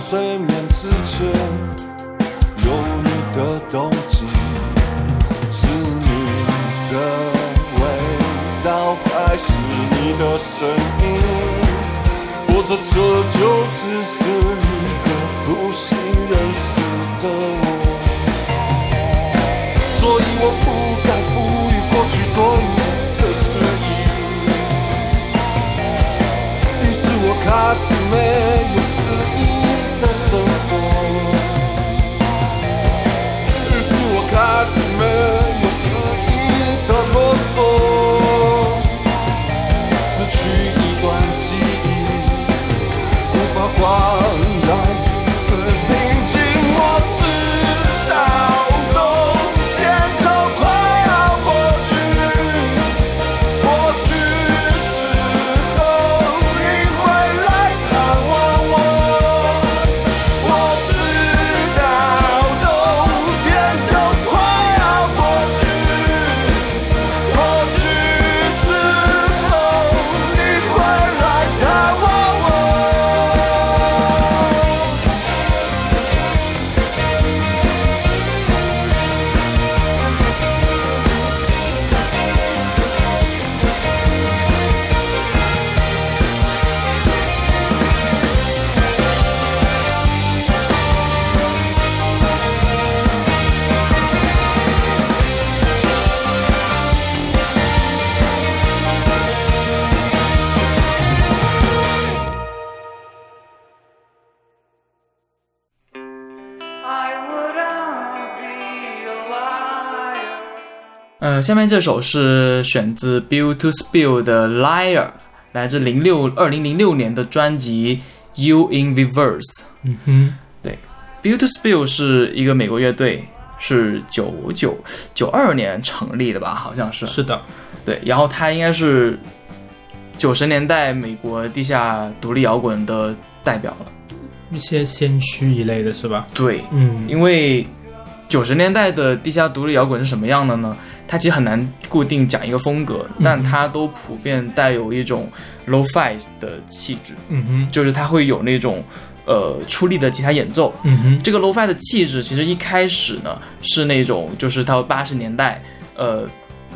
睡眠之前，有你的动静，是你的味道，还是你的声音？我说这就只是一个不幸认识的我。所以我不该赋予过去多余的诗意。于是我开始没有诗呃，下面这首是选自 Bill to Spill 的《Liar》，来自零六二零零六年的专辑《You in Reverse》。嗯哼，对 Bill to Spill 是一个美国乐队，是九九九二年成立的吧？好像是。是的，对，然后他应该是九十年代美国地下独立摇滚的代表了。一些先驱一类的是吧？对，嗯，因为九十年代的地下独立摇滚是什么样的呢？它其实很难固定讲一个风格，但它都普遍带有一种 low-fi 的气质，嗯哼，就是它会有那种呃出力的吉他演奏。嗯哼，这个 low-fi 的气质其实一开始呢是那种就是到八十年代，呃，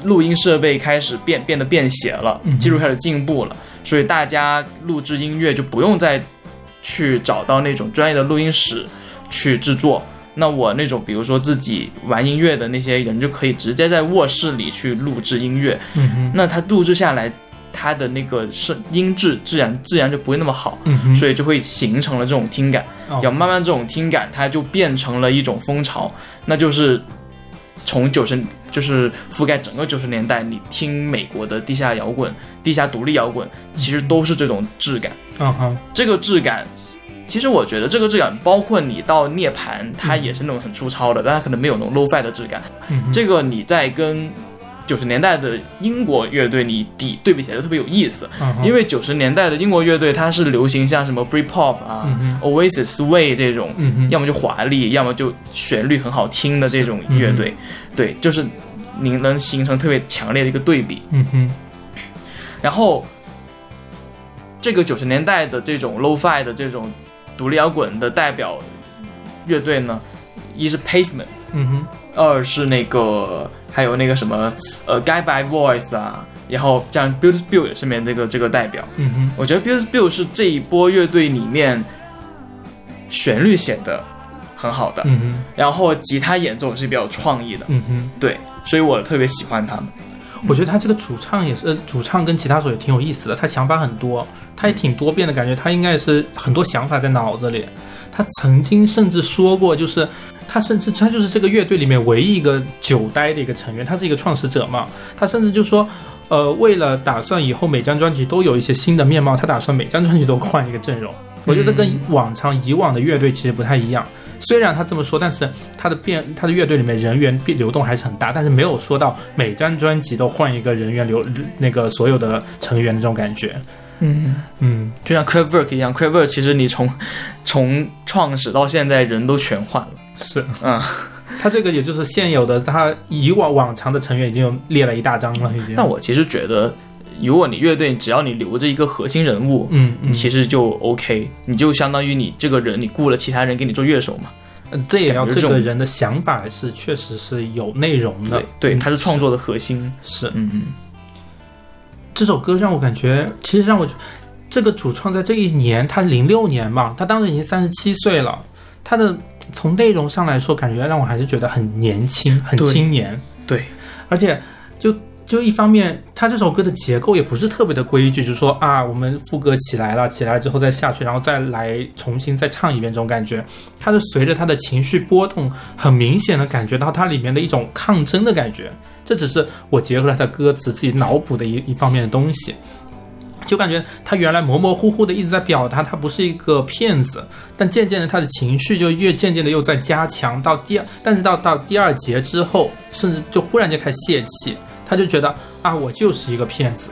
录音设备开始变变得便携了嗯，技术开始进步了，所以大家录制音乐就不用再去找到那种专业的录音室去制作。那我那种比如说自己玩音乐的那些人就可以直接在卧室里去录制音乐，嗯哼，那他录制下来，它的那个声音质自然自然就不会那么好，嗯哼，所以就会形成了这种听感。哦。要慢慢这种听感，它就变成了一种风潮，那就是从九十就是覆盖整个九十年代，你听美国的地下摇滚、地下独立摇滚，其实都是这种质感。嗯哼，这个质感，其实我觉得这个质感，包括你到涅槃，它也是那种很粗糙的，但它可能没有那种 low fi 的质感。嗯，这个你在跟九十年代的英国乐队你比对比起来就特别有意思，嗯因为九十年代的英国乐队它是流行像什么 Britpop 啊、嗯 Oasis、Sway 这种，嗯，要么就华丽，要么就旋律很好听的这种乐队，对，就是你能形成特别强烈的一个对比。嗯哼，然后，这个九十年代的这种 low-fi 的这种独立摇滚的代表乐队呢，一是 Pavement，嗯哼，二是那个还有那个什么呃 Guy by Voice 啊，然后像 Build Bill 也是面这个这个代表。嗯哼，我觉得 Build Bill 是这一波乐队里面旋律写的很好的，嗯哼，然后吉他演奏是比较有创意的，嗯哼。对，所以我特别喜欢他们。我觉得他这个主唱也是，呃主唱跟吉他手也挺有意思的，他想法很多，他也挺多变的感觉，他应该也是很多想法在脑子里。他曾经甚至说过，就是他甚至他就是这个乐队里面唯一一个久待的一个成员，他是一个创始者嘛，他甚至就说，呃，为了打算以后每张专辑都有一些新的面貌，他打算每张专辑都换一个阵容。我觉得跟往常以往的乐队其实不太一样。虽然他这么说，但是他的变，他的乐队里面人员变流动还是很大，但是没有说到每张专辑都换一个人员流那个所有的成员的这种感觉。嗯，嗯，就像 Craftwork 一样，Craftwork 其实你从从创始到现在人都全换了。是，嗯，他这个也就是现有的，他以往往常的成员已经有列了一大张了，已经。但我其实觉得，如果你乐队只要你留着一个核心人物，嗯嗯，其实就 OK，你就相当于你这个人你雇了其他人给你做乐手嘛。嗯这也要这个人的想法是确实是有内容的对，他是创作的核心。是嗯嗯，这首歌让我感觉，其实让我这个主创在这一年，他零六年嘛，他当时已经三十七岁了，他的从内容上来说，感觉让我还是觉得很年轻，很青年，对，而且就就一方面，他这首歌的结构也不是特别的规矩，就是说啊，我们副歌起来了，起来之后再下去，然后再来重新再唱一遍这种感觉，它是随着他的情绪波动，很明显的感觉到它里面的一种抗争的感觉。这只是我结合了他歌词自己脑补的一一方面的东西。就感觉他原来模模糊糊的一直在表达他不是一个骗子，但渐渐的他的情绪就越渐渐的又在加强，到第二，但是到到第二节之后，甚至就忽然间开始泄气，他就觉得啊，我就是一个骗子，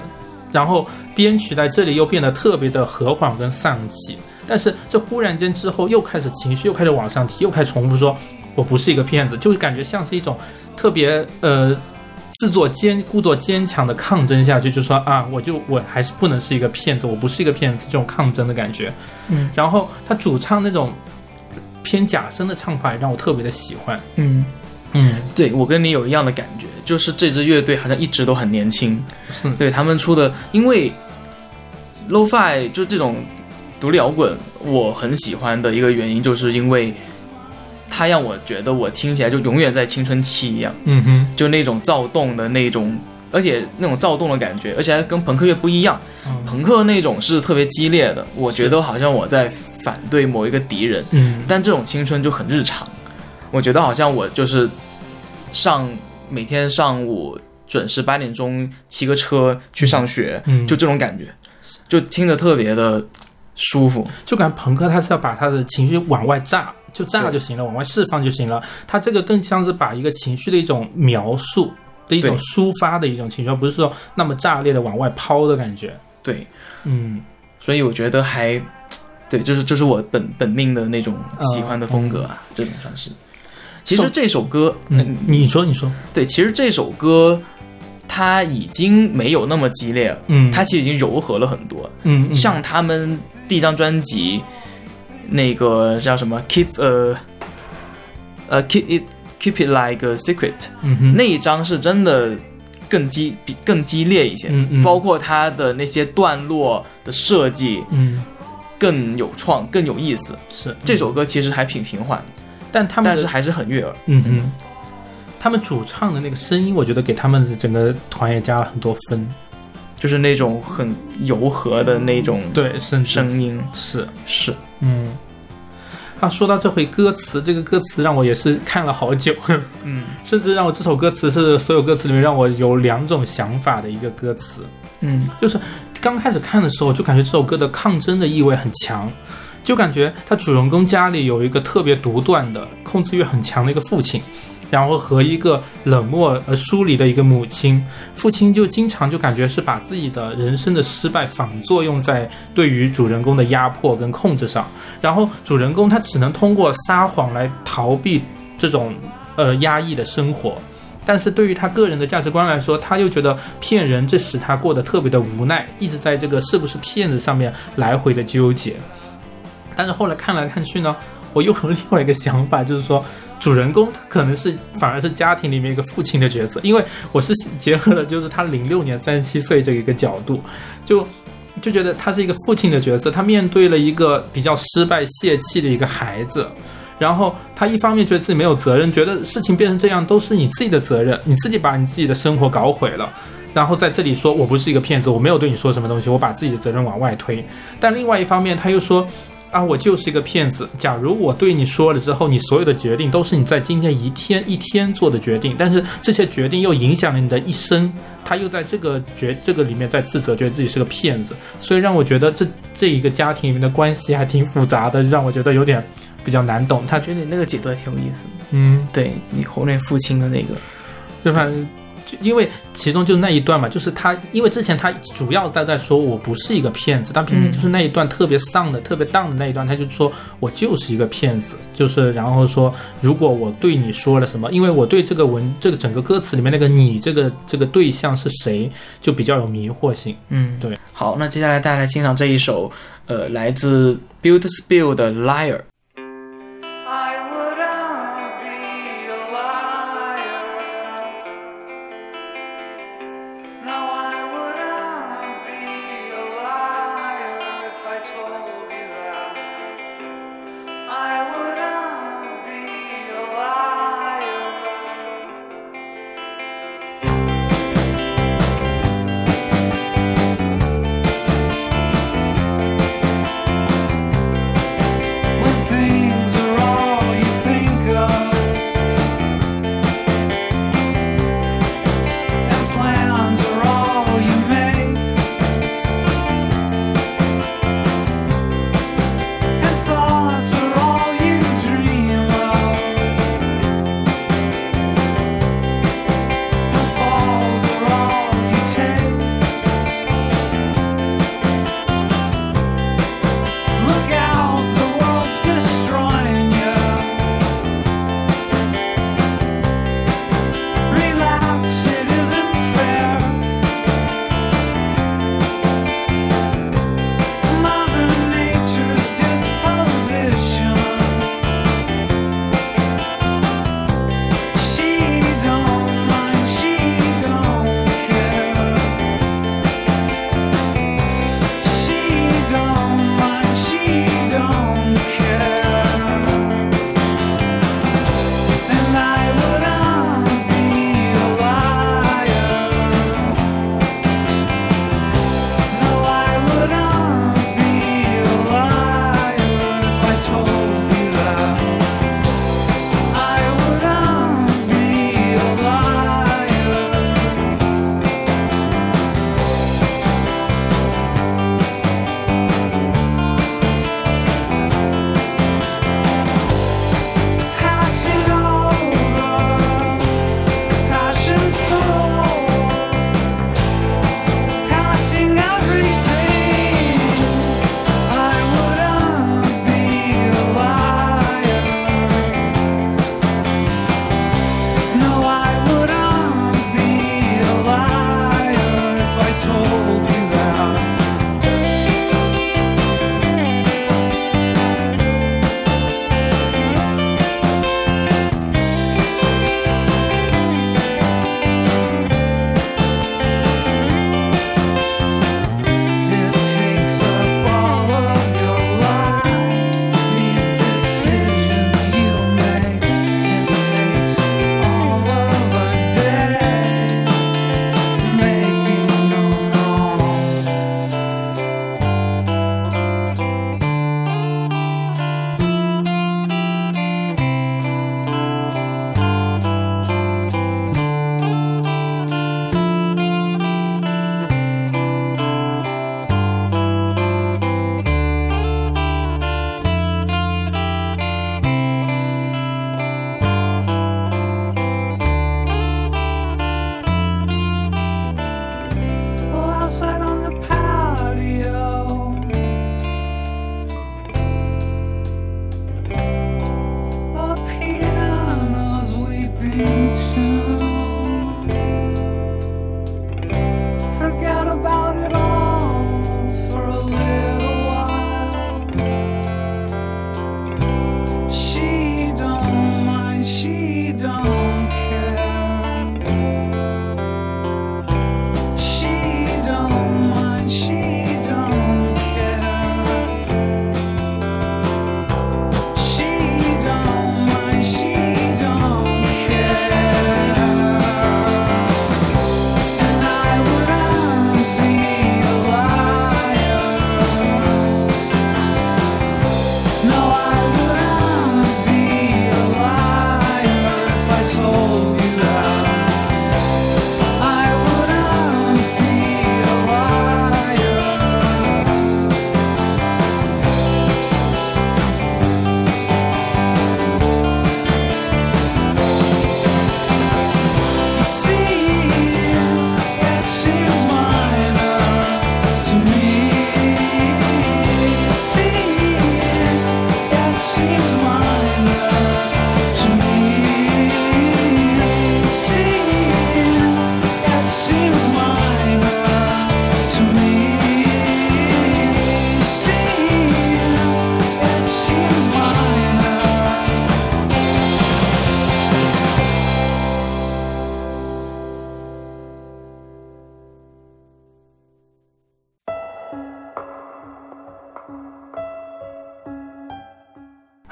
然后编曲在这里又变得特别的和缓跟丧气，但是这忽然间之后又开始情绪又开始往上提，又开始重复说我不是一个骗子，就是感觉像是一种特别呃自作坚故作坚强的抗争下去，就说啊，我就我还是不能是一个骗子，我不是一个骗子，这种抗争的感觉。嗯，然后他主唱那种偏假声的唱法也让我特别的喜欢。嗯，嗯，对我跟你有一样的感觉，就是这支乐队好像一直都很年轻。是，对他们出的，因为 lo-fi 就这种独立摇滚，我很喜欢的一个原因，就是因为它让我觉得我听起来就永远在青春期一样，嗯哼，就那种躁动的那种，而且那种躁动的感觉，而且还跟朋克乐不一样，嗯。朋克那种是特别激烈的，我觉得好像我在反对某一个敌人，嗯。但这种青春就很日常，我觉得好像我就是上每天上午准时八点钟骑个车去上学，嗯，就这种感觉，就听着特别的舒服。就感觉朋克他是要把他的情绪往外炸，就炸就行了，往外释放就行了。他这个更像是把一个情绪的一种描述的一种抒发的一种情绪，而不是说那么炸裂的往外抛的感觉。对，嗯，所以我觉得还对，就是就是我本本命的那种喜欢的风格啊，这种算是。其实这首歌，嗯，你说你说，对，其实这首歌它已经没有那么激烈了，嗯，它其实已经柔和了很多。嗯嗯。像他们第一张专辑，那个叫什么？Keep 呃呃 Keep It Keep It Like a Secret 嗯那一张是真的更激比更激烈一些，嗯嗯。包括它的那些段落的设计嗯。更有创更有意思。是。这首歌其实还挺平缓，但他们但是还是很悦耳。嗯哼，他们主唱的那个声音，我觉得给他们的整个团也加了很多分。就是那种很柔和的那种对，声声音，是，是，嗯。啊，说到这回歌词，这个歌词让我也是看了好久，嗯甚至让我这首歌词是所有歌词里面让我有两种想法的一个歌词。嗯就是刚开始看的时候，就感觉这首歌的抗争的意味很强，就感觉他主人公家里有一个特别独断的、控制欲很强的一个父亲，然后和一个冷漠而疏离的一个母亲。父亲就经常就感觉是把自己的人生的失败反作用在对于主人公的压迫跟控制上，然后主人公他只能通过撒谎来逃避这种呃压抑的生活。但是对于他个人的价值观来说，他又觉得骗人，这使他过得特别的无奈，一直在这个是不是骗子上面来回的纠结。但是后来看来看去呢，我又有另外一个想法，就是说主人公他可能是反而是家庭里面一个父亲的角色，因为我是结合了就是他零六年三十七岁这一个角度，就就觉得他是一个父亲的角色，他面对了一个比较失败泄气的一个孩子。然后他一方面觉得自己没有责任，觉得事情变成这样都是你自己的责任，你自己把你自己的生活搞毁了。然后在这里说我不是一个骗子，我没有对你说什么东西，我把自己的责任往外推。但另外一方面他又说啊，我就是一个骗子。假如我对你说了之后，你所有的决定都是你在今天一天一天做的决定，但是这些决定又影响了你的一生。他又在这个决这个里面在自责，觉得自己是个骗子，所以让我觉得这这一个家庭里面的关系还挺复杂的，让我觉得有点比较难懂。他觉得你那个解读还挺有意思的。嗯，对你后面父亲的那个，就反正就因为其中就那一段嘛，就是他因为之前他主要在在说我不是一个骗子，但偏偏就是那一段特别丧的、特别荡的那一段，他就说我就是一个骗子，就是然后说如果我对你说了什么，因为我对这个文这个整个歌词里面那个你这个这个对象是谁，就比较有迷惑性。嗯，对。好，那接下来大家来欣赏这一首，呃，来自 Build Spill 的 Liar。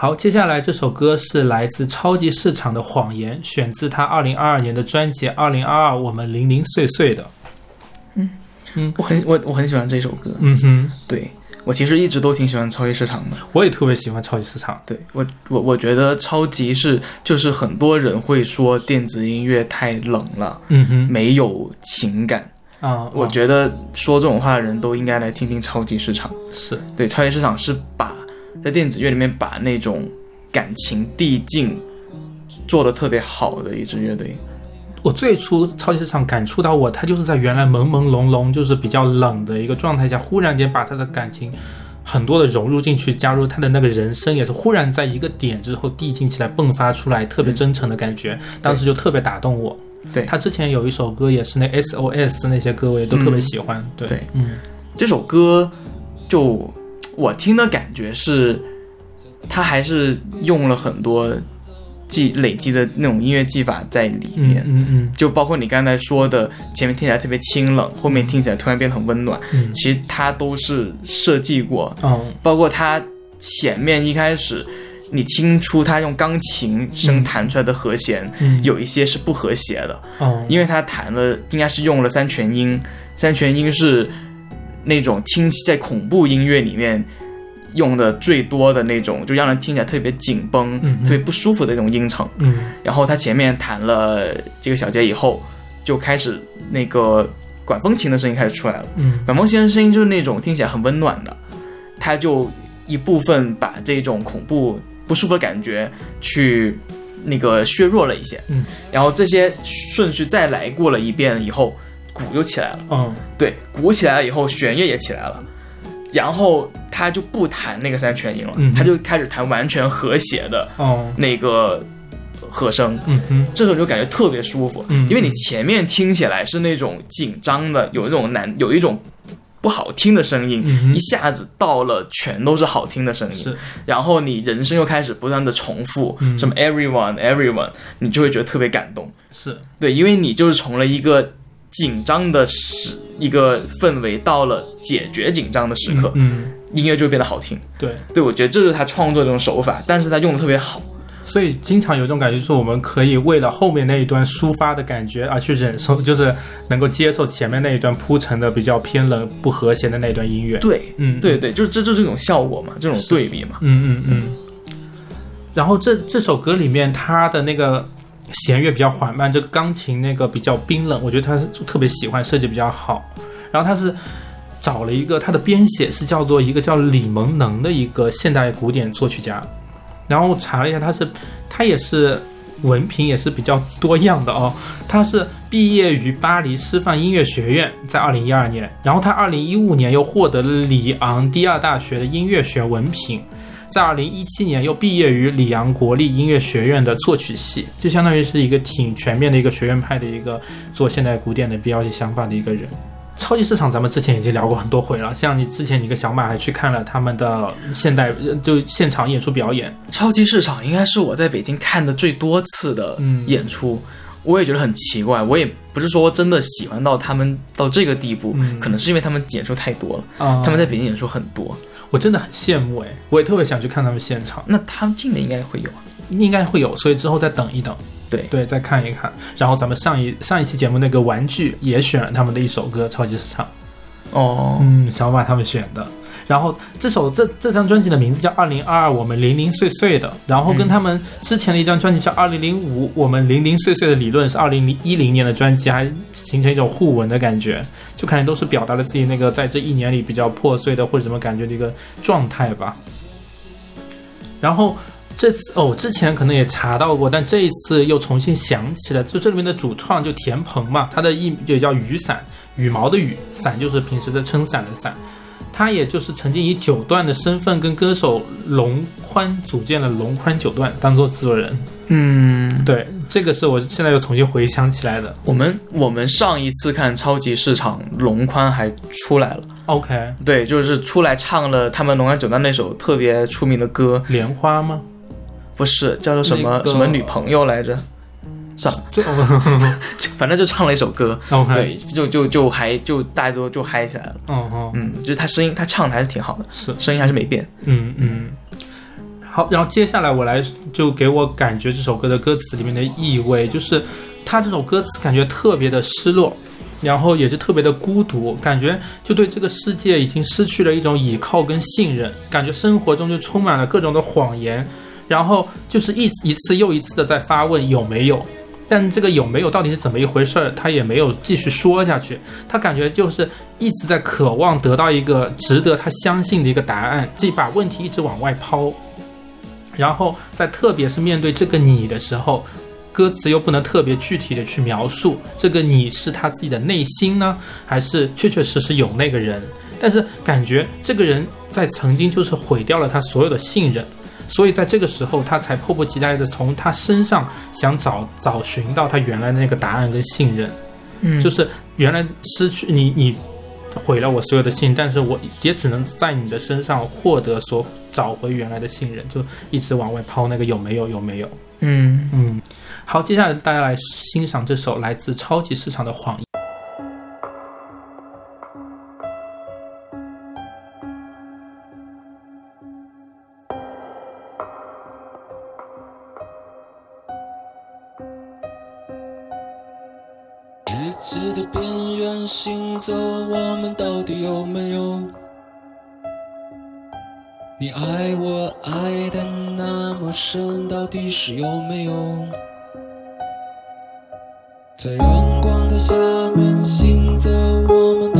好，接下来这首歌是来自超级市场的谎言，选自他二零二二年的专辑《二零二二我们零零碎碎》的。嗯我很我我很喜欢这首歌，嗯哼，对我其实一直都挺喜欢超级市场的。我也特别喜欢超级市场。对我我我觉得超级是就是很多人会说电子音乐太冷了，嗯哼，没有情感。啊，我觉得说这种话的人都应该来听听超级市场。是，对，超级市场是把在电子乐里面把那种感情递进做的特别好的一支乐队。我最初超级市场感触到我，他就是在原来朦朦胧胧，就是比较冷的一个状态下，忽然间把他的感情很多的融入进去，加入他的那个人声，也是忽然在一个点之后递进起来，迸发出来特别真诚的感觉，当时就特别打动我。对他之前有一首歌也是那 SOS 那些歌，我也都特别喜欢。对，对嗯这首歌就我听的感觉是，他还是用了很多技累积的那种音乐技法在里嗯面。嗯嗯就包括你刚才说的，前面听起来特别清冷，后面听起来突然变得很温暖，嗯。其实他都是设计过，嗯包括他前面一开始，你听出他用钢琴声弹出来的和弦，嗯，有一些是不和谐的，哦，因为他弹了应该是用了三全音，三全音是那种听在恐怖音乐里面用的最多的那种，就让人听起来特别紧绷、嗯嗯特别不舒服的那种音程。嗯然后他前面弹了这个小节以后，就开始那个管风琴的声音开始出来了。嗯管风琴的声音就是那种听起来很温暖的，他就一部分把这种恐怖不舒服的感觉去那个削弱了一些。嗯，然后这些顺序再来过了一遍以后，鼓就起来了。嗯。对，鼓起来了以后，弦乐也起来了。然后他就不弹那个三全音了，嗯他就开始弹完全和谐的哦。那个和声。嗯哼。这时候你就感觉特别舒服，嗯。因为你前面听起来是那种紧张的，有一种难，有一种不好听的声音，嗯一下子到了全都是好听的声音，是。然后你人声又开始不断的重复，嗯。什么 everyone everyone，你就会觉得特别感动。是。对，因为你就是从了一个紧张的时一个氛围到了解决紧张的时刻，嗯音乐就会变得好听。对。对，我觉得这是他创作这种手法，但是他用的特别好。所以经常有一种感觉，就是我们可以为了后面那一段抒发的感觉而去忍受，就是能够接受前面那一段铺陈的比较偏冷、不和谐的那段音乐。对，嗯，对对，就是这就是一种效果嘛，这种对比嘛。嗯嗯嗯。然后这这首歌里面，它的那个弦乐比较缓慢，这个钢琴那个比较冰冷，我觉得他是特别喜欢，设计比较好。然后他是找了一个他的编写是叫做一个叫李蒙能的一个现代古典作曲家。然后我查了一下，他是他也是文凭也是比较多样的哦。他是毕业于巴黎师范音乐学院，在二零一二年，然后他二零一五年又获得了里昂第二大学的音乐学文凭。在二零一七年又毕业于里昂国立音乐学院的作曲系，就相当于是一个挺全面的一个学院派的一个做现代古典的比较有想法的一个人。超级市场咱们之前已经聊过很多回了，像你之前你跟小马还去看了他们的现代呃就现场演出表演，超级市场应该是我在北京看的最多次的嗯。演出，我也觉得很奇怪，我也不是说真的喜欢到他们到这个地步，嗯。可能是因为他们演出太多了，啊、他们在北京演出很多，我真的很羡慕哎，我也特别想去看他们现场，那他们近的应该会有啊。应该会有，所以之后再等一等。对对，再看一看。然后咱们上一上一期节目那个玩具也选了他们的一首歌《超级市场》。哦，嗯，小马他们选的。然后这首这这张专辑的名字叫《二零二二我们零零碎碎的》，然后跟他们之前的一张专辑叫《二零零五我们零零碎碎的理论》是二零零一零年的专辑，还形成一种互文的感觉，就感觉都是表达了自己那个在这一年里比较破碎的或者什么感觉的一个状态吧。然后这次哦，之前可能也查到过，但这一次又重新想起了，就这里面的主创就田鹏嘛，他的艺就叫雨伞，羽毛的羽，伞就是平时的撑伞的伞。他也就是曾经以九段的身份跟歌手龙宽组建了龙宽九段，当做制作人。嗯，对，这个是我现在又重新回想起来的。我们我们上一次看超级市场，龙宽还出来了，OK，对，就是出来唱了他们龙宽九段那首特别出名的歌，莲花吗？不是叫做什么、那个什么女朋友来着？算了，就反正就唱了一首歌对，就就就还就大家都就嗨起来了。嗯嗯，嗯，就是他声音，他唱的还是挺好的，是，声音还是没变。嗯嗯。好，然后接下来我来就给我感觉这首歌的歌词里面的意味，就是他这首歌词感觉特别的失落，然后也是特别的孤独，感觉就对这个世界已经失去了一种依靠跟信任，感觉生活中就充满了各种的谎言，然后就是一一次又一次的在发问有没有。但这个有没有到底是怎么一回事儿，他也没有继续说下去。他感觉就是一直在渴望得到一个值得他相信的一个答案，自己把问题一直往外抛。然后在特别是面对这个你的时候，歌词又不能特别具体的去描述这个你是他自己的内心呢，还是确确实实有那个人？但是感觉这个人在曾经就是毁掉了他所有的信任。所以在这个时候，他才迫不及待的从他身上想找找寻到他原来的那个答案跟信任，嗯。就是原来失去你，你毁了我所有的信，但是我也只能在你的身上获得所找回原来的信任，就一直往外抛那个有没有有没有，嗯，嗯，好，接下来大家来欣赏这首来自超级市场的谎言。行走，我们到底有没有？你爱我爱的那么深，到底是有没有？在阳光的下面行走，我们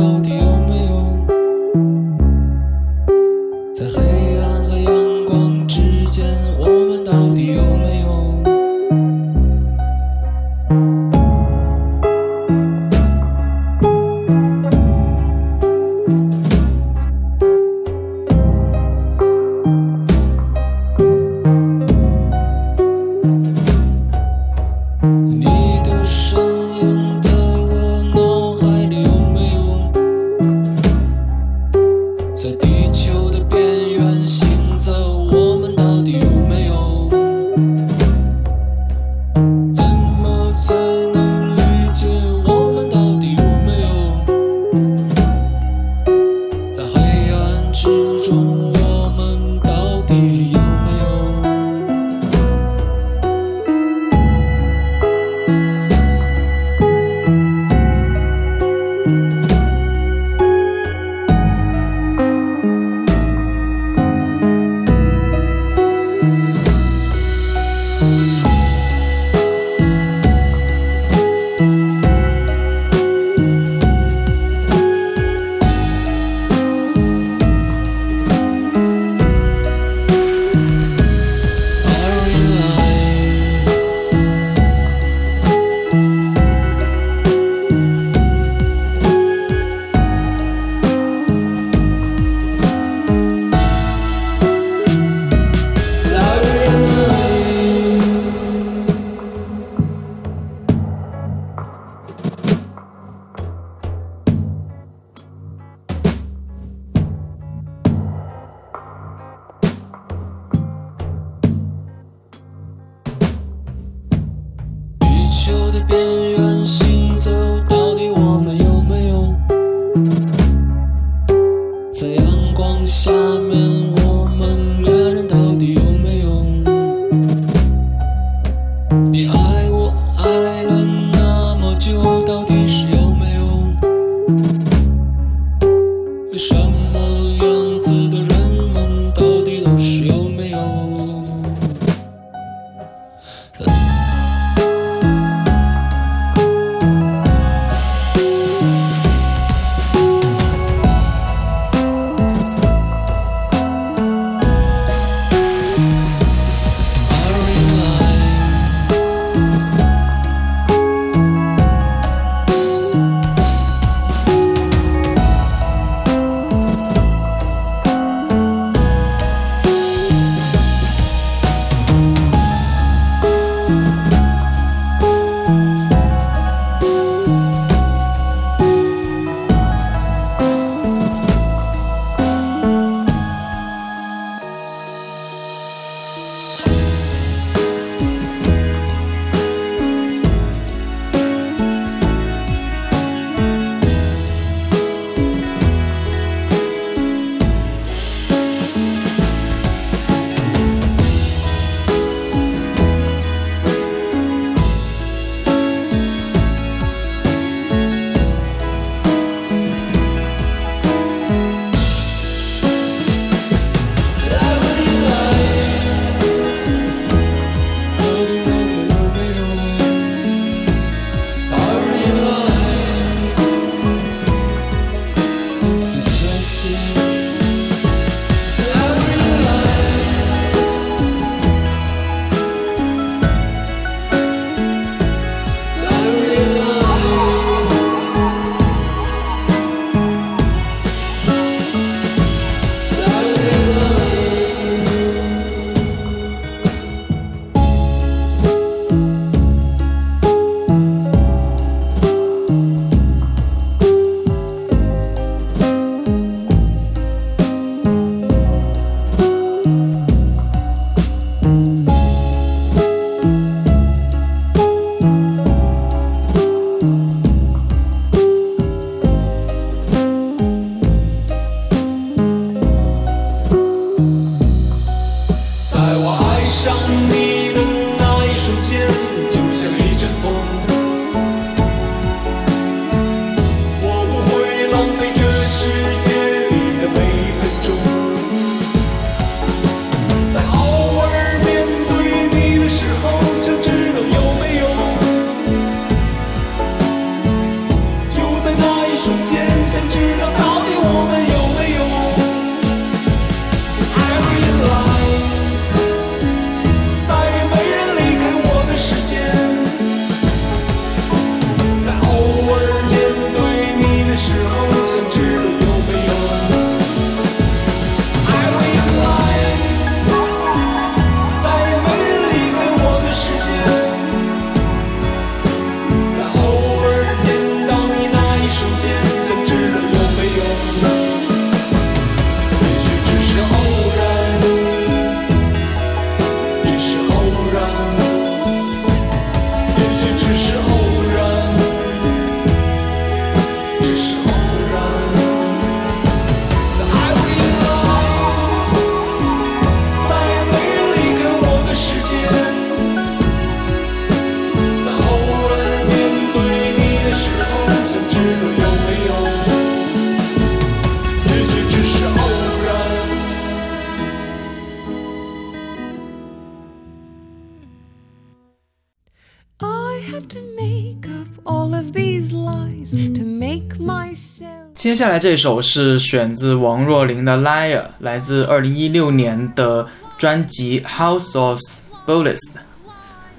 下来这首是选自王若琳的《Liar》，来自二零一六年的专辑《House of Bullets》。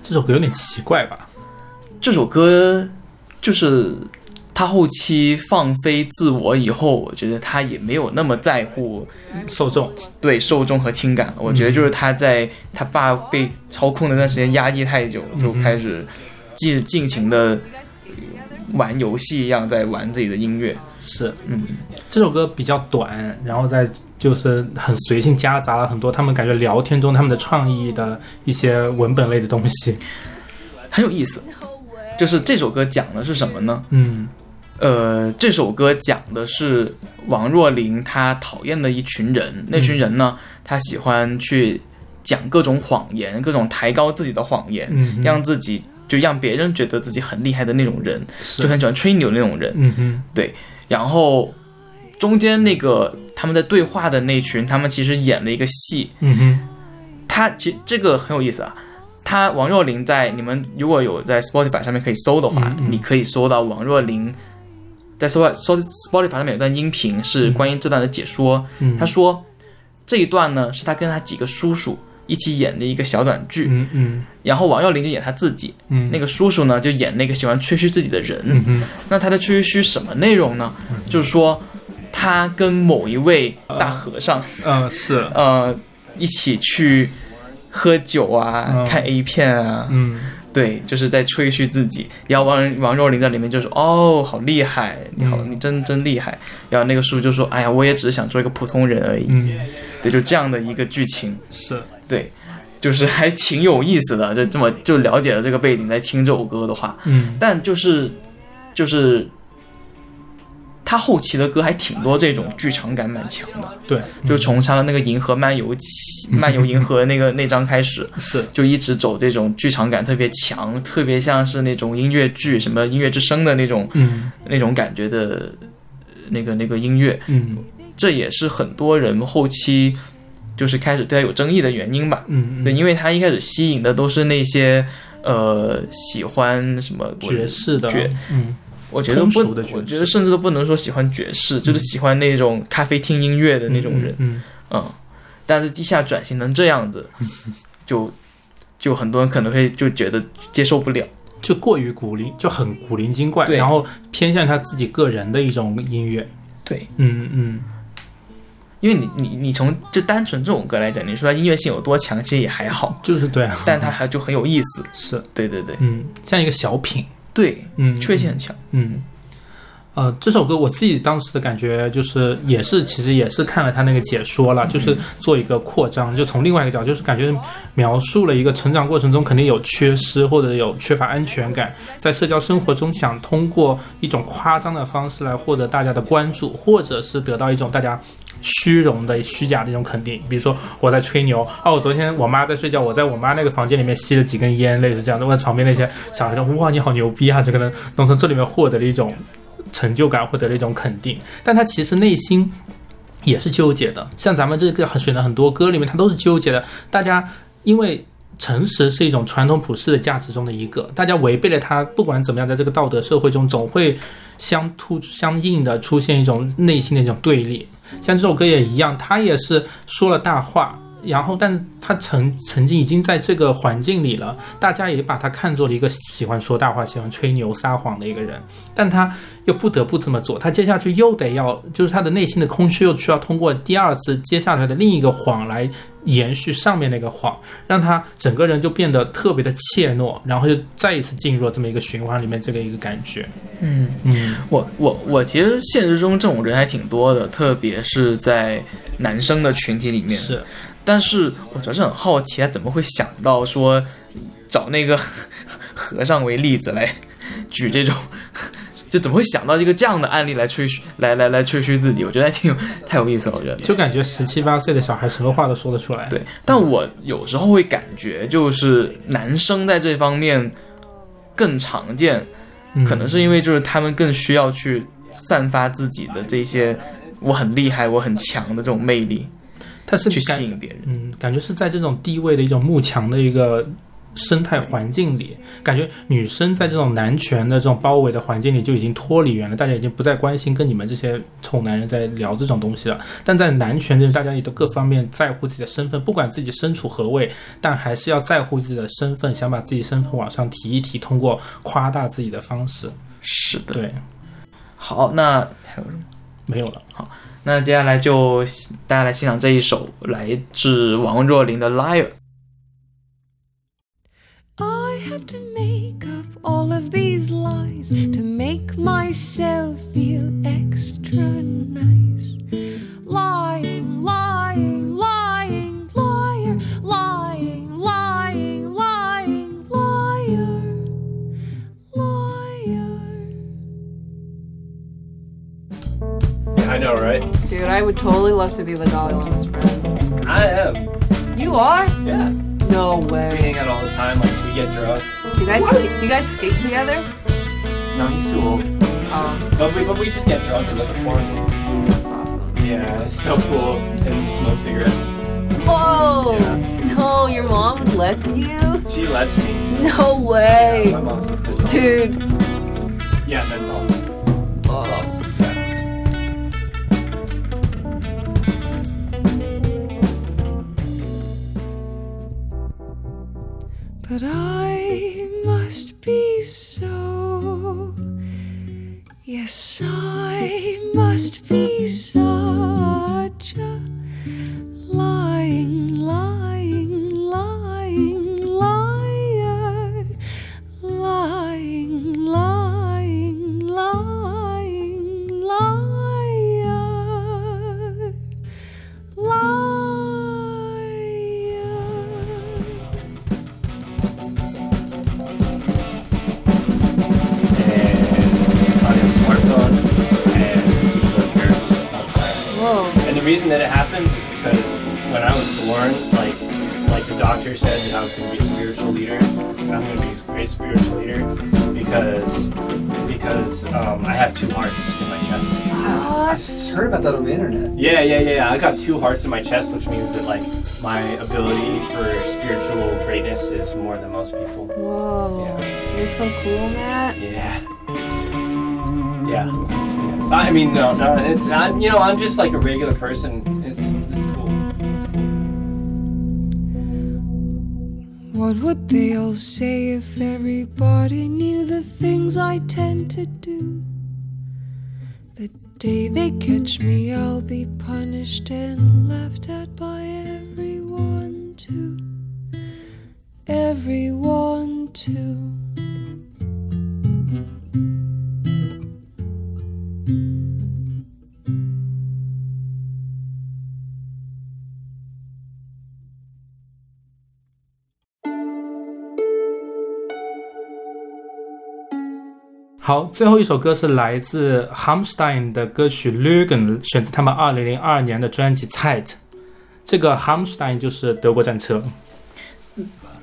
这首歌有点奇怪吧？这首歌就是他后期放飞自我以后，我觉得他也没有那么在乎受众，对受众和情感了。我觉得就是他在他爸被操控的那段时间压抑太久，就开始尽尽情的玩游戏一样在玩自己的音乐。是嗯，这首歌比较短，然后在就是很随性夹杂了很多他们感觉聊天中他们的创意的一些文本类的东西。很有意思。就是这首歌讲的是什么呢？嗯呃，这首歌讲的是王若琳她讨厌的一群人，那群人呢，他喜欢去讲各种谎言，各种抬高自己的谎言，嗯让自己就让别人觉得自己很厉害的那种人，就很喜欢吹牛那种人。嗯哼对，然后中间那个他们在对话的那群，他们其实演了一个戏，嗯哼他其实这个很有意思啊。他王若琳在你们如果有在 Spotify 上面可以搜的话，嗯嗯你可以搜到王若琳在 Spotify 搜 Spotify 上面有段音频是关于这段的解说。嗯，他说这一段呢是他跟他几个叔叔一起演的一个小短剧，嗯嗯。然后王若琳就演他自己，嗯。那个叔叔呢就演那个喜欢吹嘘自己的人。嗯哼。那他的吹嘘什么内容呢？就是说他跟某一位大和尚。嗯是。呃一起去喝酒啊，嗯。看 A 片啊，嗯。对，就是在吹嘘自己。然后王王若琳在里面就说：“哦，好厉害，你好，嗯。你真真厉害。”然后那个叔就说：“哎呀，我也只是想做一个普通人而已。嗯。对，就这样的一个剧情，是对，就是还挺有意思的。就这么就了解了这个背景，在听这首歌的话，嗯但就是就是他后期的歌还挺多这种剧场感蛮强的。对，就从他的那个《银河漫游》漫游银河那个 那张开始，是就一直走这种剧场感特别强，特别像是那种音乐剧，什么音乐之声的那种嗯那种感觉的呃那个那个音乐，嗯这也是很多人后期就是开始对他有争议的原因吧。嗯对，因为他一开始吸引的都是那些呃喜欢什么爵士的爵嗯我觉得不我觉得甚至都不能说喜欢爵士，就是喜欢那种咖啡厅音乐的那种人。嗯嗯，但是地下转型成这样子，就就很多人可能会就觉得接受不了。就过于古灵，就很古灵精怪，然后偏向他自己个人的一种音乐。对，嗯嗯因为你你你从就单纯这种歌来讲，你说它音乐性有多强，其实也还好，就是对啊，但它还就很有意思。是对对对嗯，像一个小品。对，嗯，确实很强。嗯，呃，这首歌我自己当时的感觉就是，也是其实也是看了他那个解说了，就是做一个扩张，就从另外一个角度，就是感觉描述了一个成长过程中肯定有缺失或者有缺乏安全感，在社交生活中想通过一种夸张的方式来获得大家的关注，或者是得到一种大家。虚荣的、虚假的一种肯定，比如说我在吹牛啊，我昨天我妈在睡觉，我在我妈那个房间里面吸了几根烟，类似这样的。问旁边那些小孩说：“哇，你好牛逼啊！”就可能能从这里面获得了一种成就感，获得了一种肯定。但他其实内心也是纠结的，像咱们这个选的很多歌里面，他都是纠结的。大家因为诚实是一种传统普世的价值中的一个，大家违背了它，不管怎么样，在这个道德社会中，总会相突相应的出现一种内心的一种对立。像这首歌也一样，他也是说了大话，然后，但是他曾曾经已经在这个环境里了，大家也把他看作了一个喜欢说大话、喜欢吹牛、撒谎的一个人，但他又不得不这么做，他接下去又得要，就是他的内心的空虚又需要通过第二次接下来的另一个谎来延续上面那个谎，让他整个人就变得特别的怯懦，然后就再一次进入了这么一个循环里面，这个一个感觉，嗯，嗯。我我我其实现实中这种人还挺多的，特别是在男生的群体里面。是，但是我主要是很好奇，他怎么会想到说找那个 和尚为例子来举这种，就怎么会想到一个这样的案例来吹嘘，来来来吹嘘自己？我觉得还挺有太有意思了，我觉得。就感觉十七八岁的小孩什么话都说得出来，对，但我有时候会感觉，就是男生在这方面更常见，嗯，可能是因为就是他们更需要去散发自己的这些我很厉害、我很强的这种魅力，去他是去吸引别人。嗯，感觉是在这种地位的一种慕强的一个生态环境里，感觉女生在这种男权的这种包围的环境里就已经脱离远了，大家已经不再关心跟你们这些臭男人在聊这种东西了。但在男权这里，大家也都各方面在乎自己的身份，不管自己身处何位，但还是要在乎自己的身份，想把自己身份往上提一提，通过夸大自己的方式。是的。对，好，那还有什么？没有了。那接下来就大家来欣赏这一首来自王若琳的《Liar》。 I have to make up all of these lies to make myself feel extra nice. Lying, lying, lying, Know, right? Dude, I would totally love to be the Dalai Lama's friend. I am. You are? Yeah. No We way. hang out all the time. Like we get drunk. Do you guys skate, do you guys skate together? No, he's too old. Oh, But we but we just get drunk and listen to porn. that's awesome. Yeah, it's so cool. And smoke cigarettes. Whoa! Yeah. No, your mom lets you? She lets me. No Yeah, way. my mom's so cool. Dude. Yeah, mentals. But I must be so. Yes, I must be such a lying, lying, reason that it happens is because when I was born, like like the doctor said that I was going to be a spiritual leader. I'm going to be a great spiritual leader because because um, I have two hearts in my chest. I s- heard about that on the internet. Yeah, yeah, yeah, yeah. I got two hearts in my chest, which means that like my ability for spiritual greatness is more than most people. Whoa. Yeah. You're so cool, Matt. Yeah. Yeah. I mean, no, no. It's I'm, you know, I'm just like a regular person. It's it's cool. It's cool. What would they all say if everybody knew the things I tend to do? The day they catch me, I'll be punished and laughed at by everyone, too. Everyone, too. 好，最后一首歌是来自 Hamstein 的歌曲《Lügen》，选自他们二零零二年的专辑《Zeit》。这个 Hamstein 就是德国战车，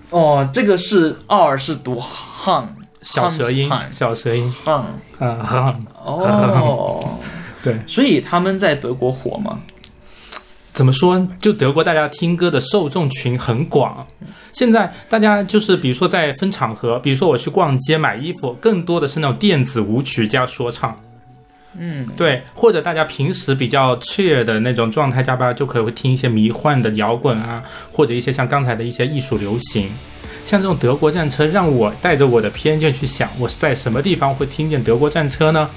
哦，这个是二是读 han 小舌音，小舌音，han 嗯，Han。哦，对，所以他们在德国火吗？怎么说？就德国大家听歌的受众群很广。现在大家就是，比如说在分场合，比如说我去逛街买衣服，更多的是那种电子舞曲加说唱。嗯，对，或者大家平时比较 cheer 的那种状态下吧，就可以会听一些迷幻的摇滚啊，或者一些像刚才的一些艺术流行。像这种德国战车，让我带着我的偏见去想，我是在什么地方会听见德国战车呢？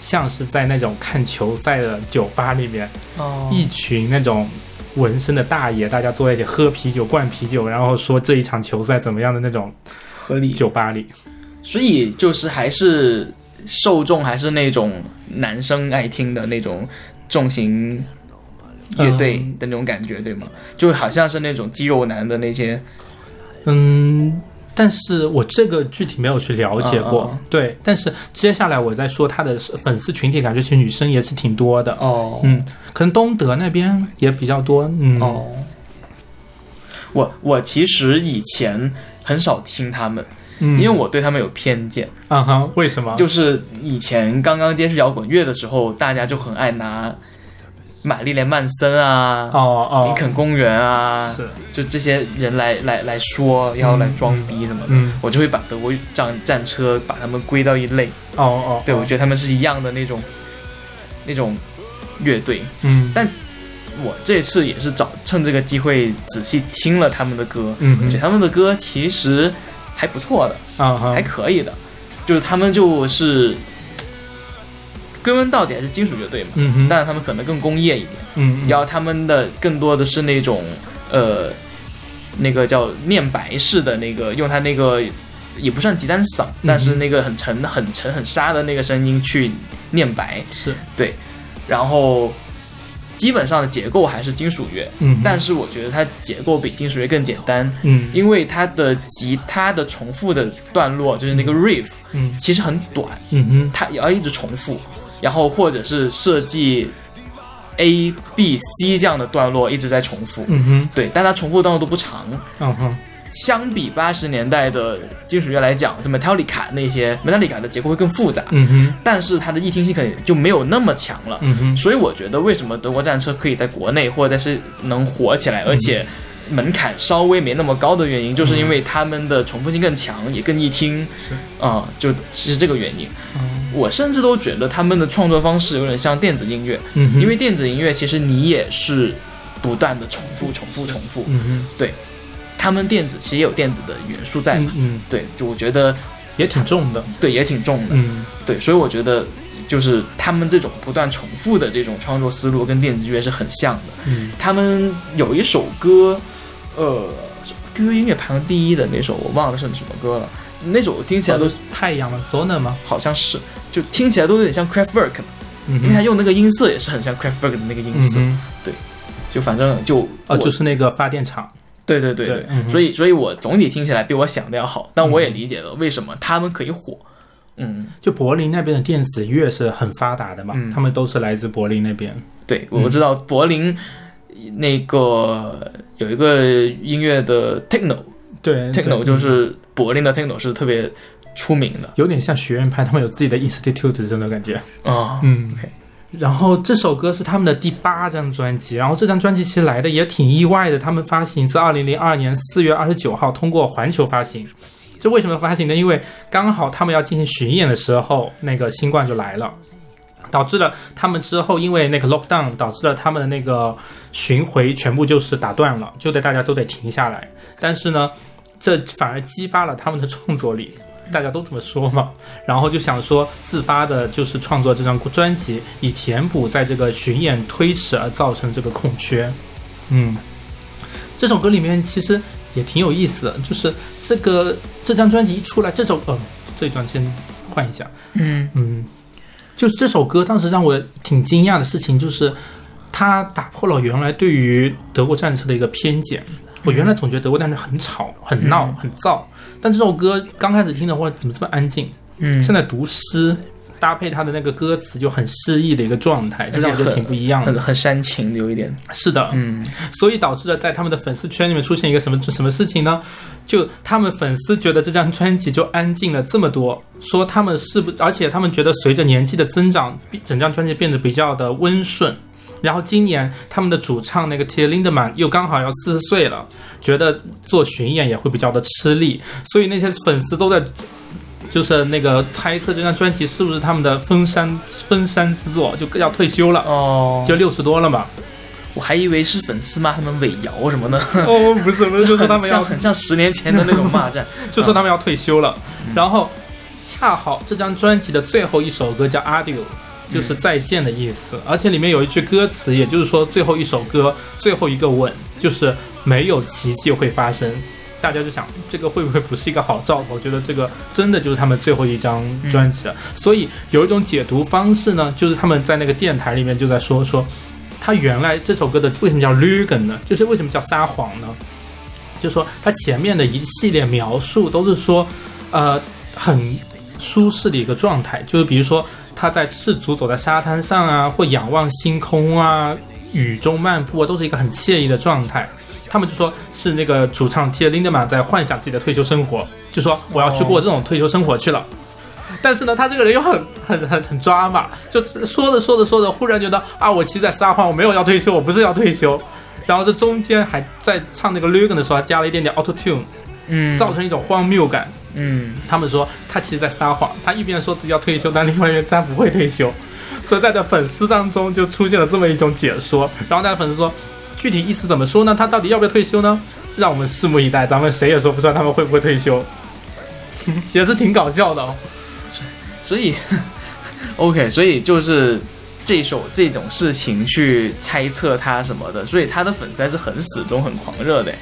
像是在那种看球赛的酒吧里面，哦一群那种纹身的大爷，大家坐在一起喝啤酒、灌啤酒，然后说这一场球赛怎么样的那种合理。酒吧里。所以就是还是受众还是那种男生爱听的那种重型乐队的那种感觉，对吗？就好像是那种肌肉男的那些，嗯，但是我这个具体没有去了解过。嗯嗯对，但是接下来我再说他的粉丝群体，感觉其实女生也是挺多的。哦，嗯，可能东德那边也比较多。嗯，哦，我我其实以前很少听他们，嗯，因为我对他们有偏见。啊哈，为什么？就是以前刚刚接触摇滚乐的时候，大家就很爱拿玛丽莲曼森啊，哦哦。林肯公园啊，是。就这些人来来来说要来装逼什么的，嗯。我就会把德国战战车把他们归到一类。哦哦，对，哦。我觉得他们是一样的那种那种乐队。嗯。但我这次也是找趁这个机会仔细听了他们的歌，嗯我觉得他们的歌其实还不错的，还可以的，就是他们就是归根到底还是金属乐队嘛，嗯哼。但是他们可能更工业一点，嗯嗯。然后他们的更多的是那种呃那个叫念白式的那个，用他那个也不算吉单嗓，但是那个很沉很沉很沙的那个声音去念白，是。对，然后基本上的结构还是金属乐，嗯但是我觉得它结构比金属乐更简单，嗯。因为它的吉他的重复的段落就是那个 riff，嗯。其实很短，嗯哼。它也要一直重复，然后或者是设计 A B C 这样的段落一直在重复，嗯哼。对，但它重复的段落都不长，嗯哼。相比八十年代的金属乐来讲，这 Metallica 那些 Metallica 的结构会更复杂，嗯哼。但是它的易听性可能就没有那么强了。嗯哼。所以我觉得为什么德国战车可以在国内或者是能火起来，而且门槛稍微没那么高的原因，就是因为他们的重复性更强，也更易听。是啊、就其实这个原因。嗯我甚至都觉得他们的创作方式有点像电子音乐，嗯因为电子音乐其实你也是不断的重复、重复、重复。嗯对，他们电子其实也有电子的元素在嘛。对，就我觉得也挺重的，对，也挺重的。嗯对，所以我觉得就是他们这种不断重复的这种创作思路跟电子音乐是很像的。嗯他们有一首歌，呃，QQ 音乐排行第一的那首，我忘了是什么歌了。那首听起来都太阳了 Sona 吗？好像是，就听起来都有点像 Kraftwerk，嗯因为他用那个音色也是很像 Kraftwerk 的那个音色。嗯对，就反正就哦，就是那个发电厂，对对对所以所以我总体听起来比我想的要好，但我也理解了为什么他们可以火。嗯，就柏林那边的电子乐是很发达的嘛，嗯他们都是来自柏林那边。对，我知道柏林那个有一个音乐的 techno，对 techno 对就是柏林的 techno 是特别出名的有点像学院派，他们有自己的 institute 这种感觉。啊。嗯 OK 然后这首歌是他们的第八张专辑，然后这张专辑其实来的也挺意外的，他们发行自二零零二年四月二十九号通过环球发行。这为什么发行呢？因为刚好他们要进行巡演的时候，那个新冠就来了，导致了他们之后因为那个 lockdown，导致了他们的那个巡回全部就是打断了，就得大家都得停下来。但是呢，这反而激发了他们的创作力，大家都这么说嘛。然后就想说自发的，就是创作这张专辑，以填补在这个巡演推迟而造成这个空缺。嗯，这首歌里面其实也挺有意思的，就是这个这张专辑一出来，这首嗯，这一段先换一下。嗯嗯，就是这首歌当时让我挺惊讶的事情，就是它打破了原来对于德国战车的一个偏见。我原来总觉得德国战车很吵、很闹、嗯很燥，但这首歌刚开始听的话，怎么这么安静？嗯现在读诗搭配它的那个歌词，就很诗意的一个状态，就让我觉得挺不一样的很。很煽情，有一点。是的，嗯所以导致了在他们的粉丝圈里面出现一个什么什么事情呢？就他们粉丝觉得这张专辑就安静了这么多，说他们是不，而且他们觉得随着年纪的增长，整张专辑变得比较的温顺。然后今年他们的主唱那个 Till Lindemann 又刚好要四十岁了，觉得做巡演也会比较的吃力，所以那些粉丝都在就是那个猜测这张专辑是不是他们的封山封山之作，就要退休了，哦，就六十多了嘛。我还以为是粉丝骂他们尾摇什么的。哦，不是，不是，就是他们要很像十年前的那种骂战。就说他们要退休了。然后恰好这张专辑的最后一首歌叫《Adieu》，就是再见的意思。而且里面有一句歌词，也就是说最后一首歌最后一个吻，就是没有奇迹会发生。大家就想，这个会不会不是一个好兆头？我觉得这个真的就是他们最后一张专辑了。所以有一种解读方式呢，就是他们在那个电台里面就在说说，他原来这首歌的为什么叫 Lügen 呢？就是为什么叫撒谎呢？就说他前面的一系列描述都是说，呃，很舒适的一个状态，就是比如说他在赤足走在沙滩上啊，或仰望星空啊，雨中漫步啊，都是一个很惬意的状态。他们就说是那个主唱 Tia Lindemann 在幻想自己的退休生活，就说我要去过这种退休生活去了。但是呢，他这个人又很很很很抓马，就说着说着说着，忽然觉得啊，我其实在撒谎，我没有要退休，我不是要退休。然后这中间还在唱那个 Logan 的时候，还加了一点点 Auto Tune，嗯造成一种荒谬感。嗯，他们说他其实在撒谎，他一边说自己要退休，但另外一边他不会退休，所以在这粉丝当中就出现了这么一种解说。然后大家粉丝说，具体意思怎么说呢？他到底要不要退休呢？让我们拭目以待，咱们谁也说不出来他们会不会退休，也是挺搞笑的哦。所以 OK，所以就是这首这种事情去猜测他什么的，所以他的粉丝还是很死忠、很狂热的，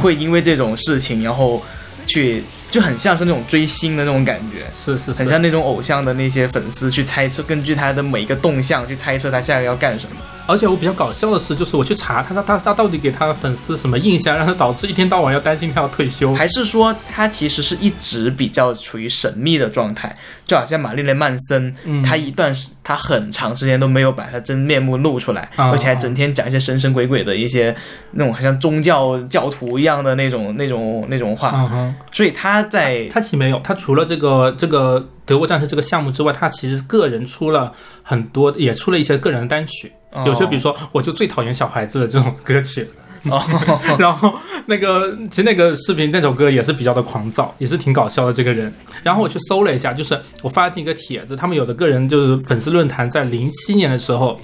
会因为这种事情，然后去就很像是那种追星的那种感觉，是是是，很像那种偶像的那些粉丝去猜测，根据他的每一个动向去猜测他下一个要干什么。而且我比较搞笑的是，就是我去查他他他他到底给他的粉丝什么印象，让他导致一天到晚要担心他要退休。还是说他其实是一直比较处于神秘的状态，就好像玛丽莲曼森，嗯他一段时他很长时间都没有把他真面目露出来，啊而且还整天讲一些神神鬼鬼的一些那种好像宗教教徒一样的那种那种那种话，所以他在他其实没有，他除了这个这个德国战士这个项目之外，他其实个人出了很多，也出了一些个人的单曲。哦有些比如说，我就最讨厌小孩子的这种歌曲。哦 然后那个其实那个视频那首歌也是比较的狂躁，也是挺搞笑的这个人。然后我去搜了一下，就是我发现一个帖子，他们有的个人就是粉丝论坛在零七年的时候。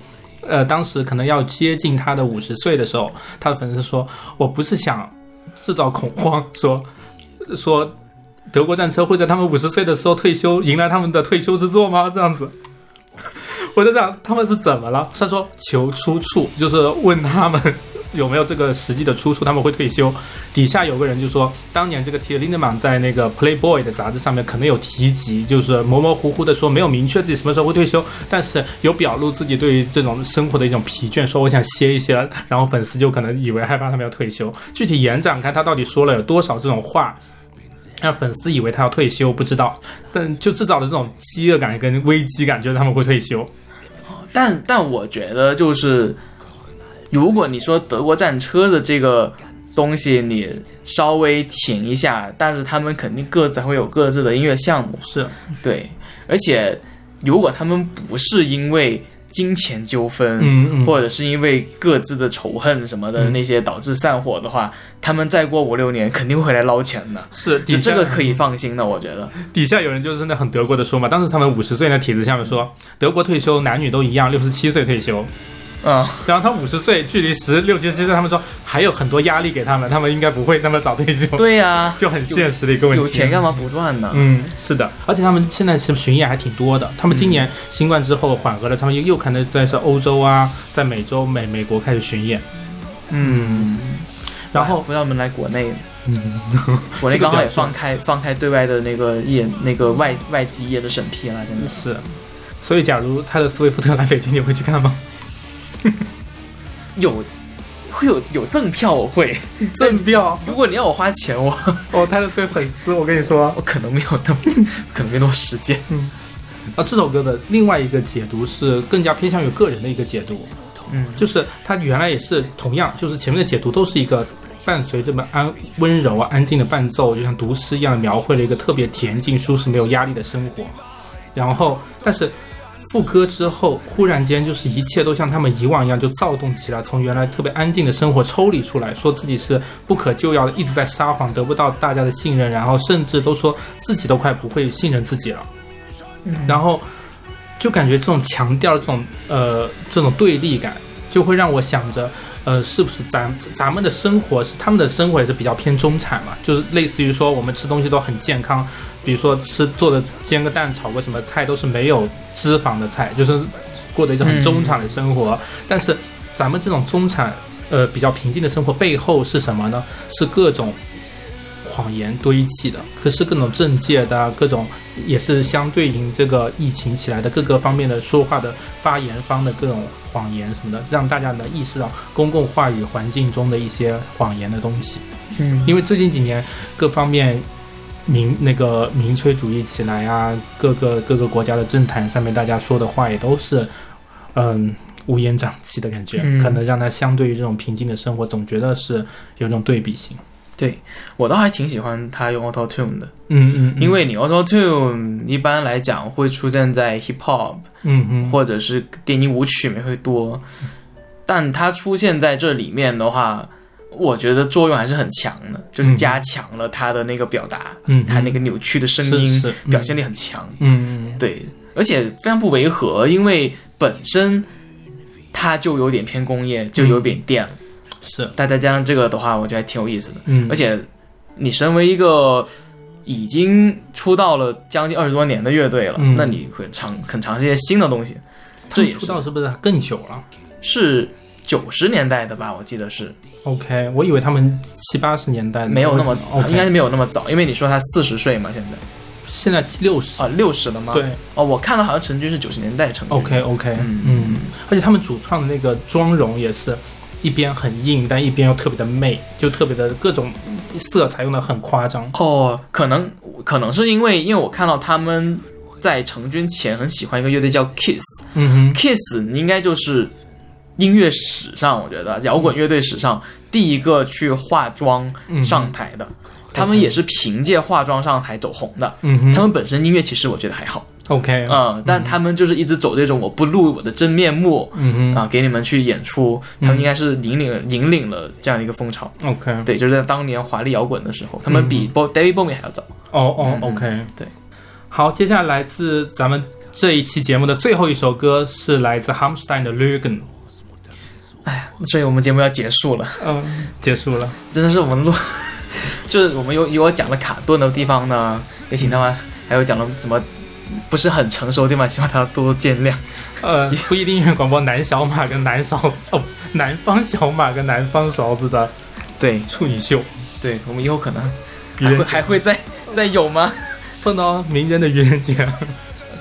呃，当时可能要接近他的五十岁的时候，他的粉丝说：“我不是想制造恐慌，说说德国战车会在他们五十岁的时候退休，迎来他们的退休之作吗？这样子，我就想他们是怎么了？他说求出处，就是问他们有没有这个实际的出处，他们会退休。底下有个人就说，当年这个 T. Lindemann 在那个 Playboy 的杂志上面可能有提及，就是模模糊糊的说没有明确自己什么时候会退休，但是有表露自己对于这种生活的一种疲倦，说我想歇一歇，然后粉丝就可能以为害怕他们要退休。具体延展开他到底说了有多少这种话。让粉丝以为他要退休，不知道，但就制造了这种饥饿感跟危机感，觉得他们会退休。但但我觉得就是，如果你说德国战车的这个东西你稍微停一下，但是他们肯定各自会有各自的音乐项目，是。对，而且如果他们不是因为金钱纠纷，嗯嗯。或者是因为各自的仇恨什么的嗯。那些导致散伙的话，他们再过五六年肯定会回来捞钱的。是，就底下这个可以放心的，我觉得。底下有人就是那很德国的说嘛，当时他们五十岁那帖子下面说，德国退休男女都一样，六十七岁退休。嗯，然后他五十岁，距离十六七岁，他们说还有很多压力给他们，他们应该不会那么早退休。对呀、就很现实的一个问题。有钱干嘛不赚呢？嗯，是的，而且他们现在是巡演还挺多的。他们今年新冠之后缓和了，他们又又可能在是欧洲啊，在美洲、美美国开始巡演。嗯，然后不要我们来国内，嗯，国内刚好也放开放开对外的那个业那个外外籍业的审批了，真的是。所以，假如泰勒·斯威夫特来北京，你会去看吗？有会有有赠票，我会赠票。如果你要我花钱，我我，泰勒·斯威粉丝，我跟你说，我可能没有那么可能没那么时间。嗯，啊，这首歌的另外一个解读是更加偏向于个人的一个解读。嗯，就是他原来也是同样，就是前面的解读都是一个伴随这么安温柔啊、安静的伴奏，就像读诗一样，描绘了一个特别恬静、舒适、没有压力的生活。然后，但是副歌之后，忽然间就是一切都像他们以往一样就躁动起来，从原来特别安静的生活抽离出来，说自己是不可救药的，一直在撒谎，得不到大家的信任，然后甚至都说自己都快不会信任自己了。然后就感觉这种强调这种呃这种对立感，就会让我想着，呃，是不是咱咱们的生活是他们的生活也是比较偏中产嘛？就是类似于说我们吃东西都很健康，比如说吃做的煎个蛋、炒个什么菜都是没有脂肪的菜，就是过的一种很中产的生活。但是咱们这种中产呃比较平静的生活背后是什么呢？是各种。谎言堆砌的，可是各种政界的啊各种也是相对应这个疫情起来的各个方面的说话的发言方的各种谎言什么的，让大家能意识到公共话语环境中的一些谎言的东西。嗯因为最近几年各方面民那个民粹主义起来啊，各个各个国家的政坛上面大家说的话也都是嗯乌烟瘴气的感觉，嗯可能让他相对于这种平静的生活，总觉得是有一种对比性。对我倒还挺喜欢他用 Auto Tune 的，嗯嗯，因为你 Auto Tune 一般来讲会出现在 Hip Hop 嗯嗯。或者是电音舞曲里面会多，但它出现在这里面的话，我觉得作用还是很强的，就是嗯加强了他的那个表达，嗯它那个扭曲的声音表现力很强，嗯嗯。对，而且非常不违和，因为本身它就有点偏工业，就有点电了。是，但再加上这个的话，我觉得还挺有意思的。嗯而且你身为一个已经出道了将近二十多年的乐队了，嗯那你会尝很尝试一些新的东西。这也出道是不是更久了是九十年代的吧？我记得是？OK，我以为他们七八十年代没有那么应该是没有那么早，因为你说他四十岁嘛，现在现在七六十啊六十了吗？对，哦，我看到好像陈军是九十年代成军。OK OK，嗯嗯，而且他们主创的那个妆容也是一边很硬，但一边又特别的媚，就特别的各种色彩用的很夸张。哦，可能可能是因为因为我看到他们在成军前很喜欢一个乐队叫 Kiss，嗯哼 Kiss 应该就是音乐史上，我觉得摇滚乐队史上第一个去化妆嗯上台的。他们也是凭借化妆上台走红的。嗯哼他们本身音乐其实我觉得还好，OK，嗯，但他们就是一直走这种我不露我的真面目，嗯哼啊，给你们去演出，他们应该是引领引领了这样一个风潮。OK，对，就是在当年华丽摇滚的时候，他们比 David Bowie 还要早。哦哦嗯，OK，对。好，接下来来自咱们这一期节目的最后一首歌是来自 Hamstein 的 Lügen。哎呀所以我们节目要结束了，嗯，结束了，真的是我们录，就是我们有有讲了卡顿的地方呢，也请他们，还有讲了什么不是很成熟的地方，希望大家多多见谅。呃，不一定因为广播男小马跟男勺哦，南方小马跟南方勺子的对处女秀，对我们以后可能还会还会再再有吗？碰到名人的愚人节，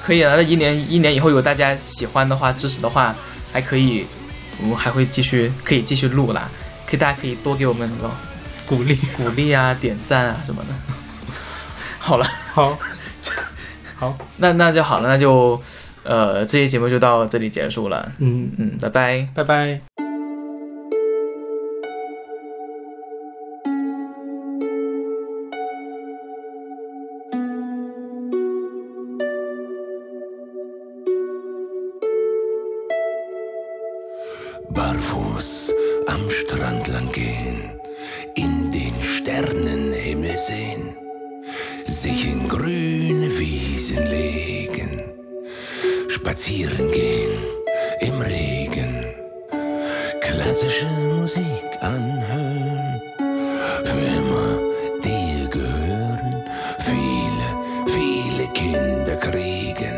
可以啊，那一年一年以后有大家喜欢的话、支持的话，还可以，我们还会继续可以继续录啦。可以大家可以多给我们那种鼓励鼓励啊、点赞啊什么的。好了，好，好，那那就好了，那就呃，这期节目就到这里结束了。嗯嗯，拜拜，拜拜。Barfuß am Strand lang gehen, in den Sternenhimmel sehen, sich in grüne Wiesen legen, spazieren gehen im Regen, klassische Musik anhören, für immer dir gehören, viele, viele Kinder kriegen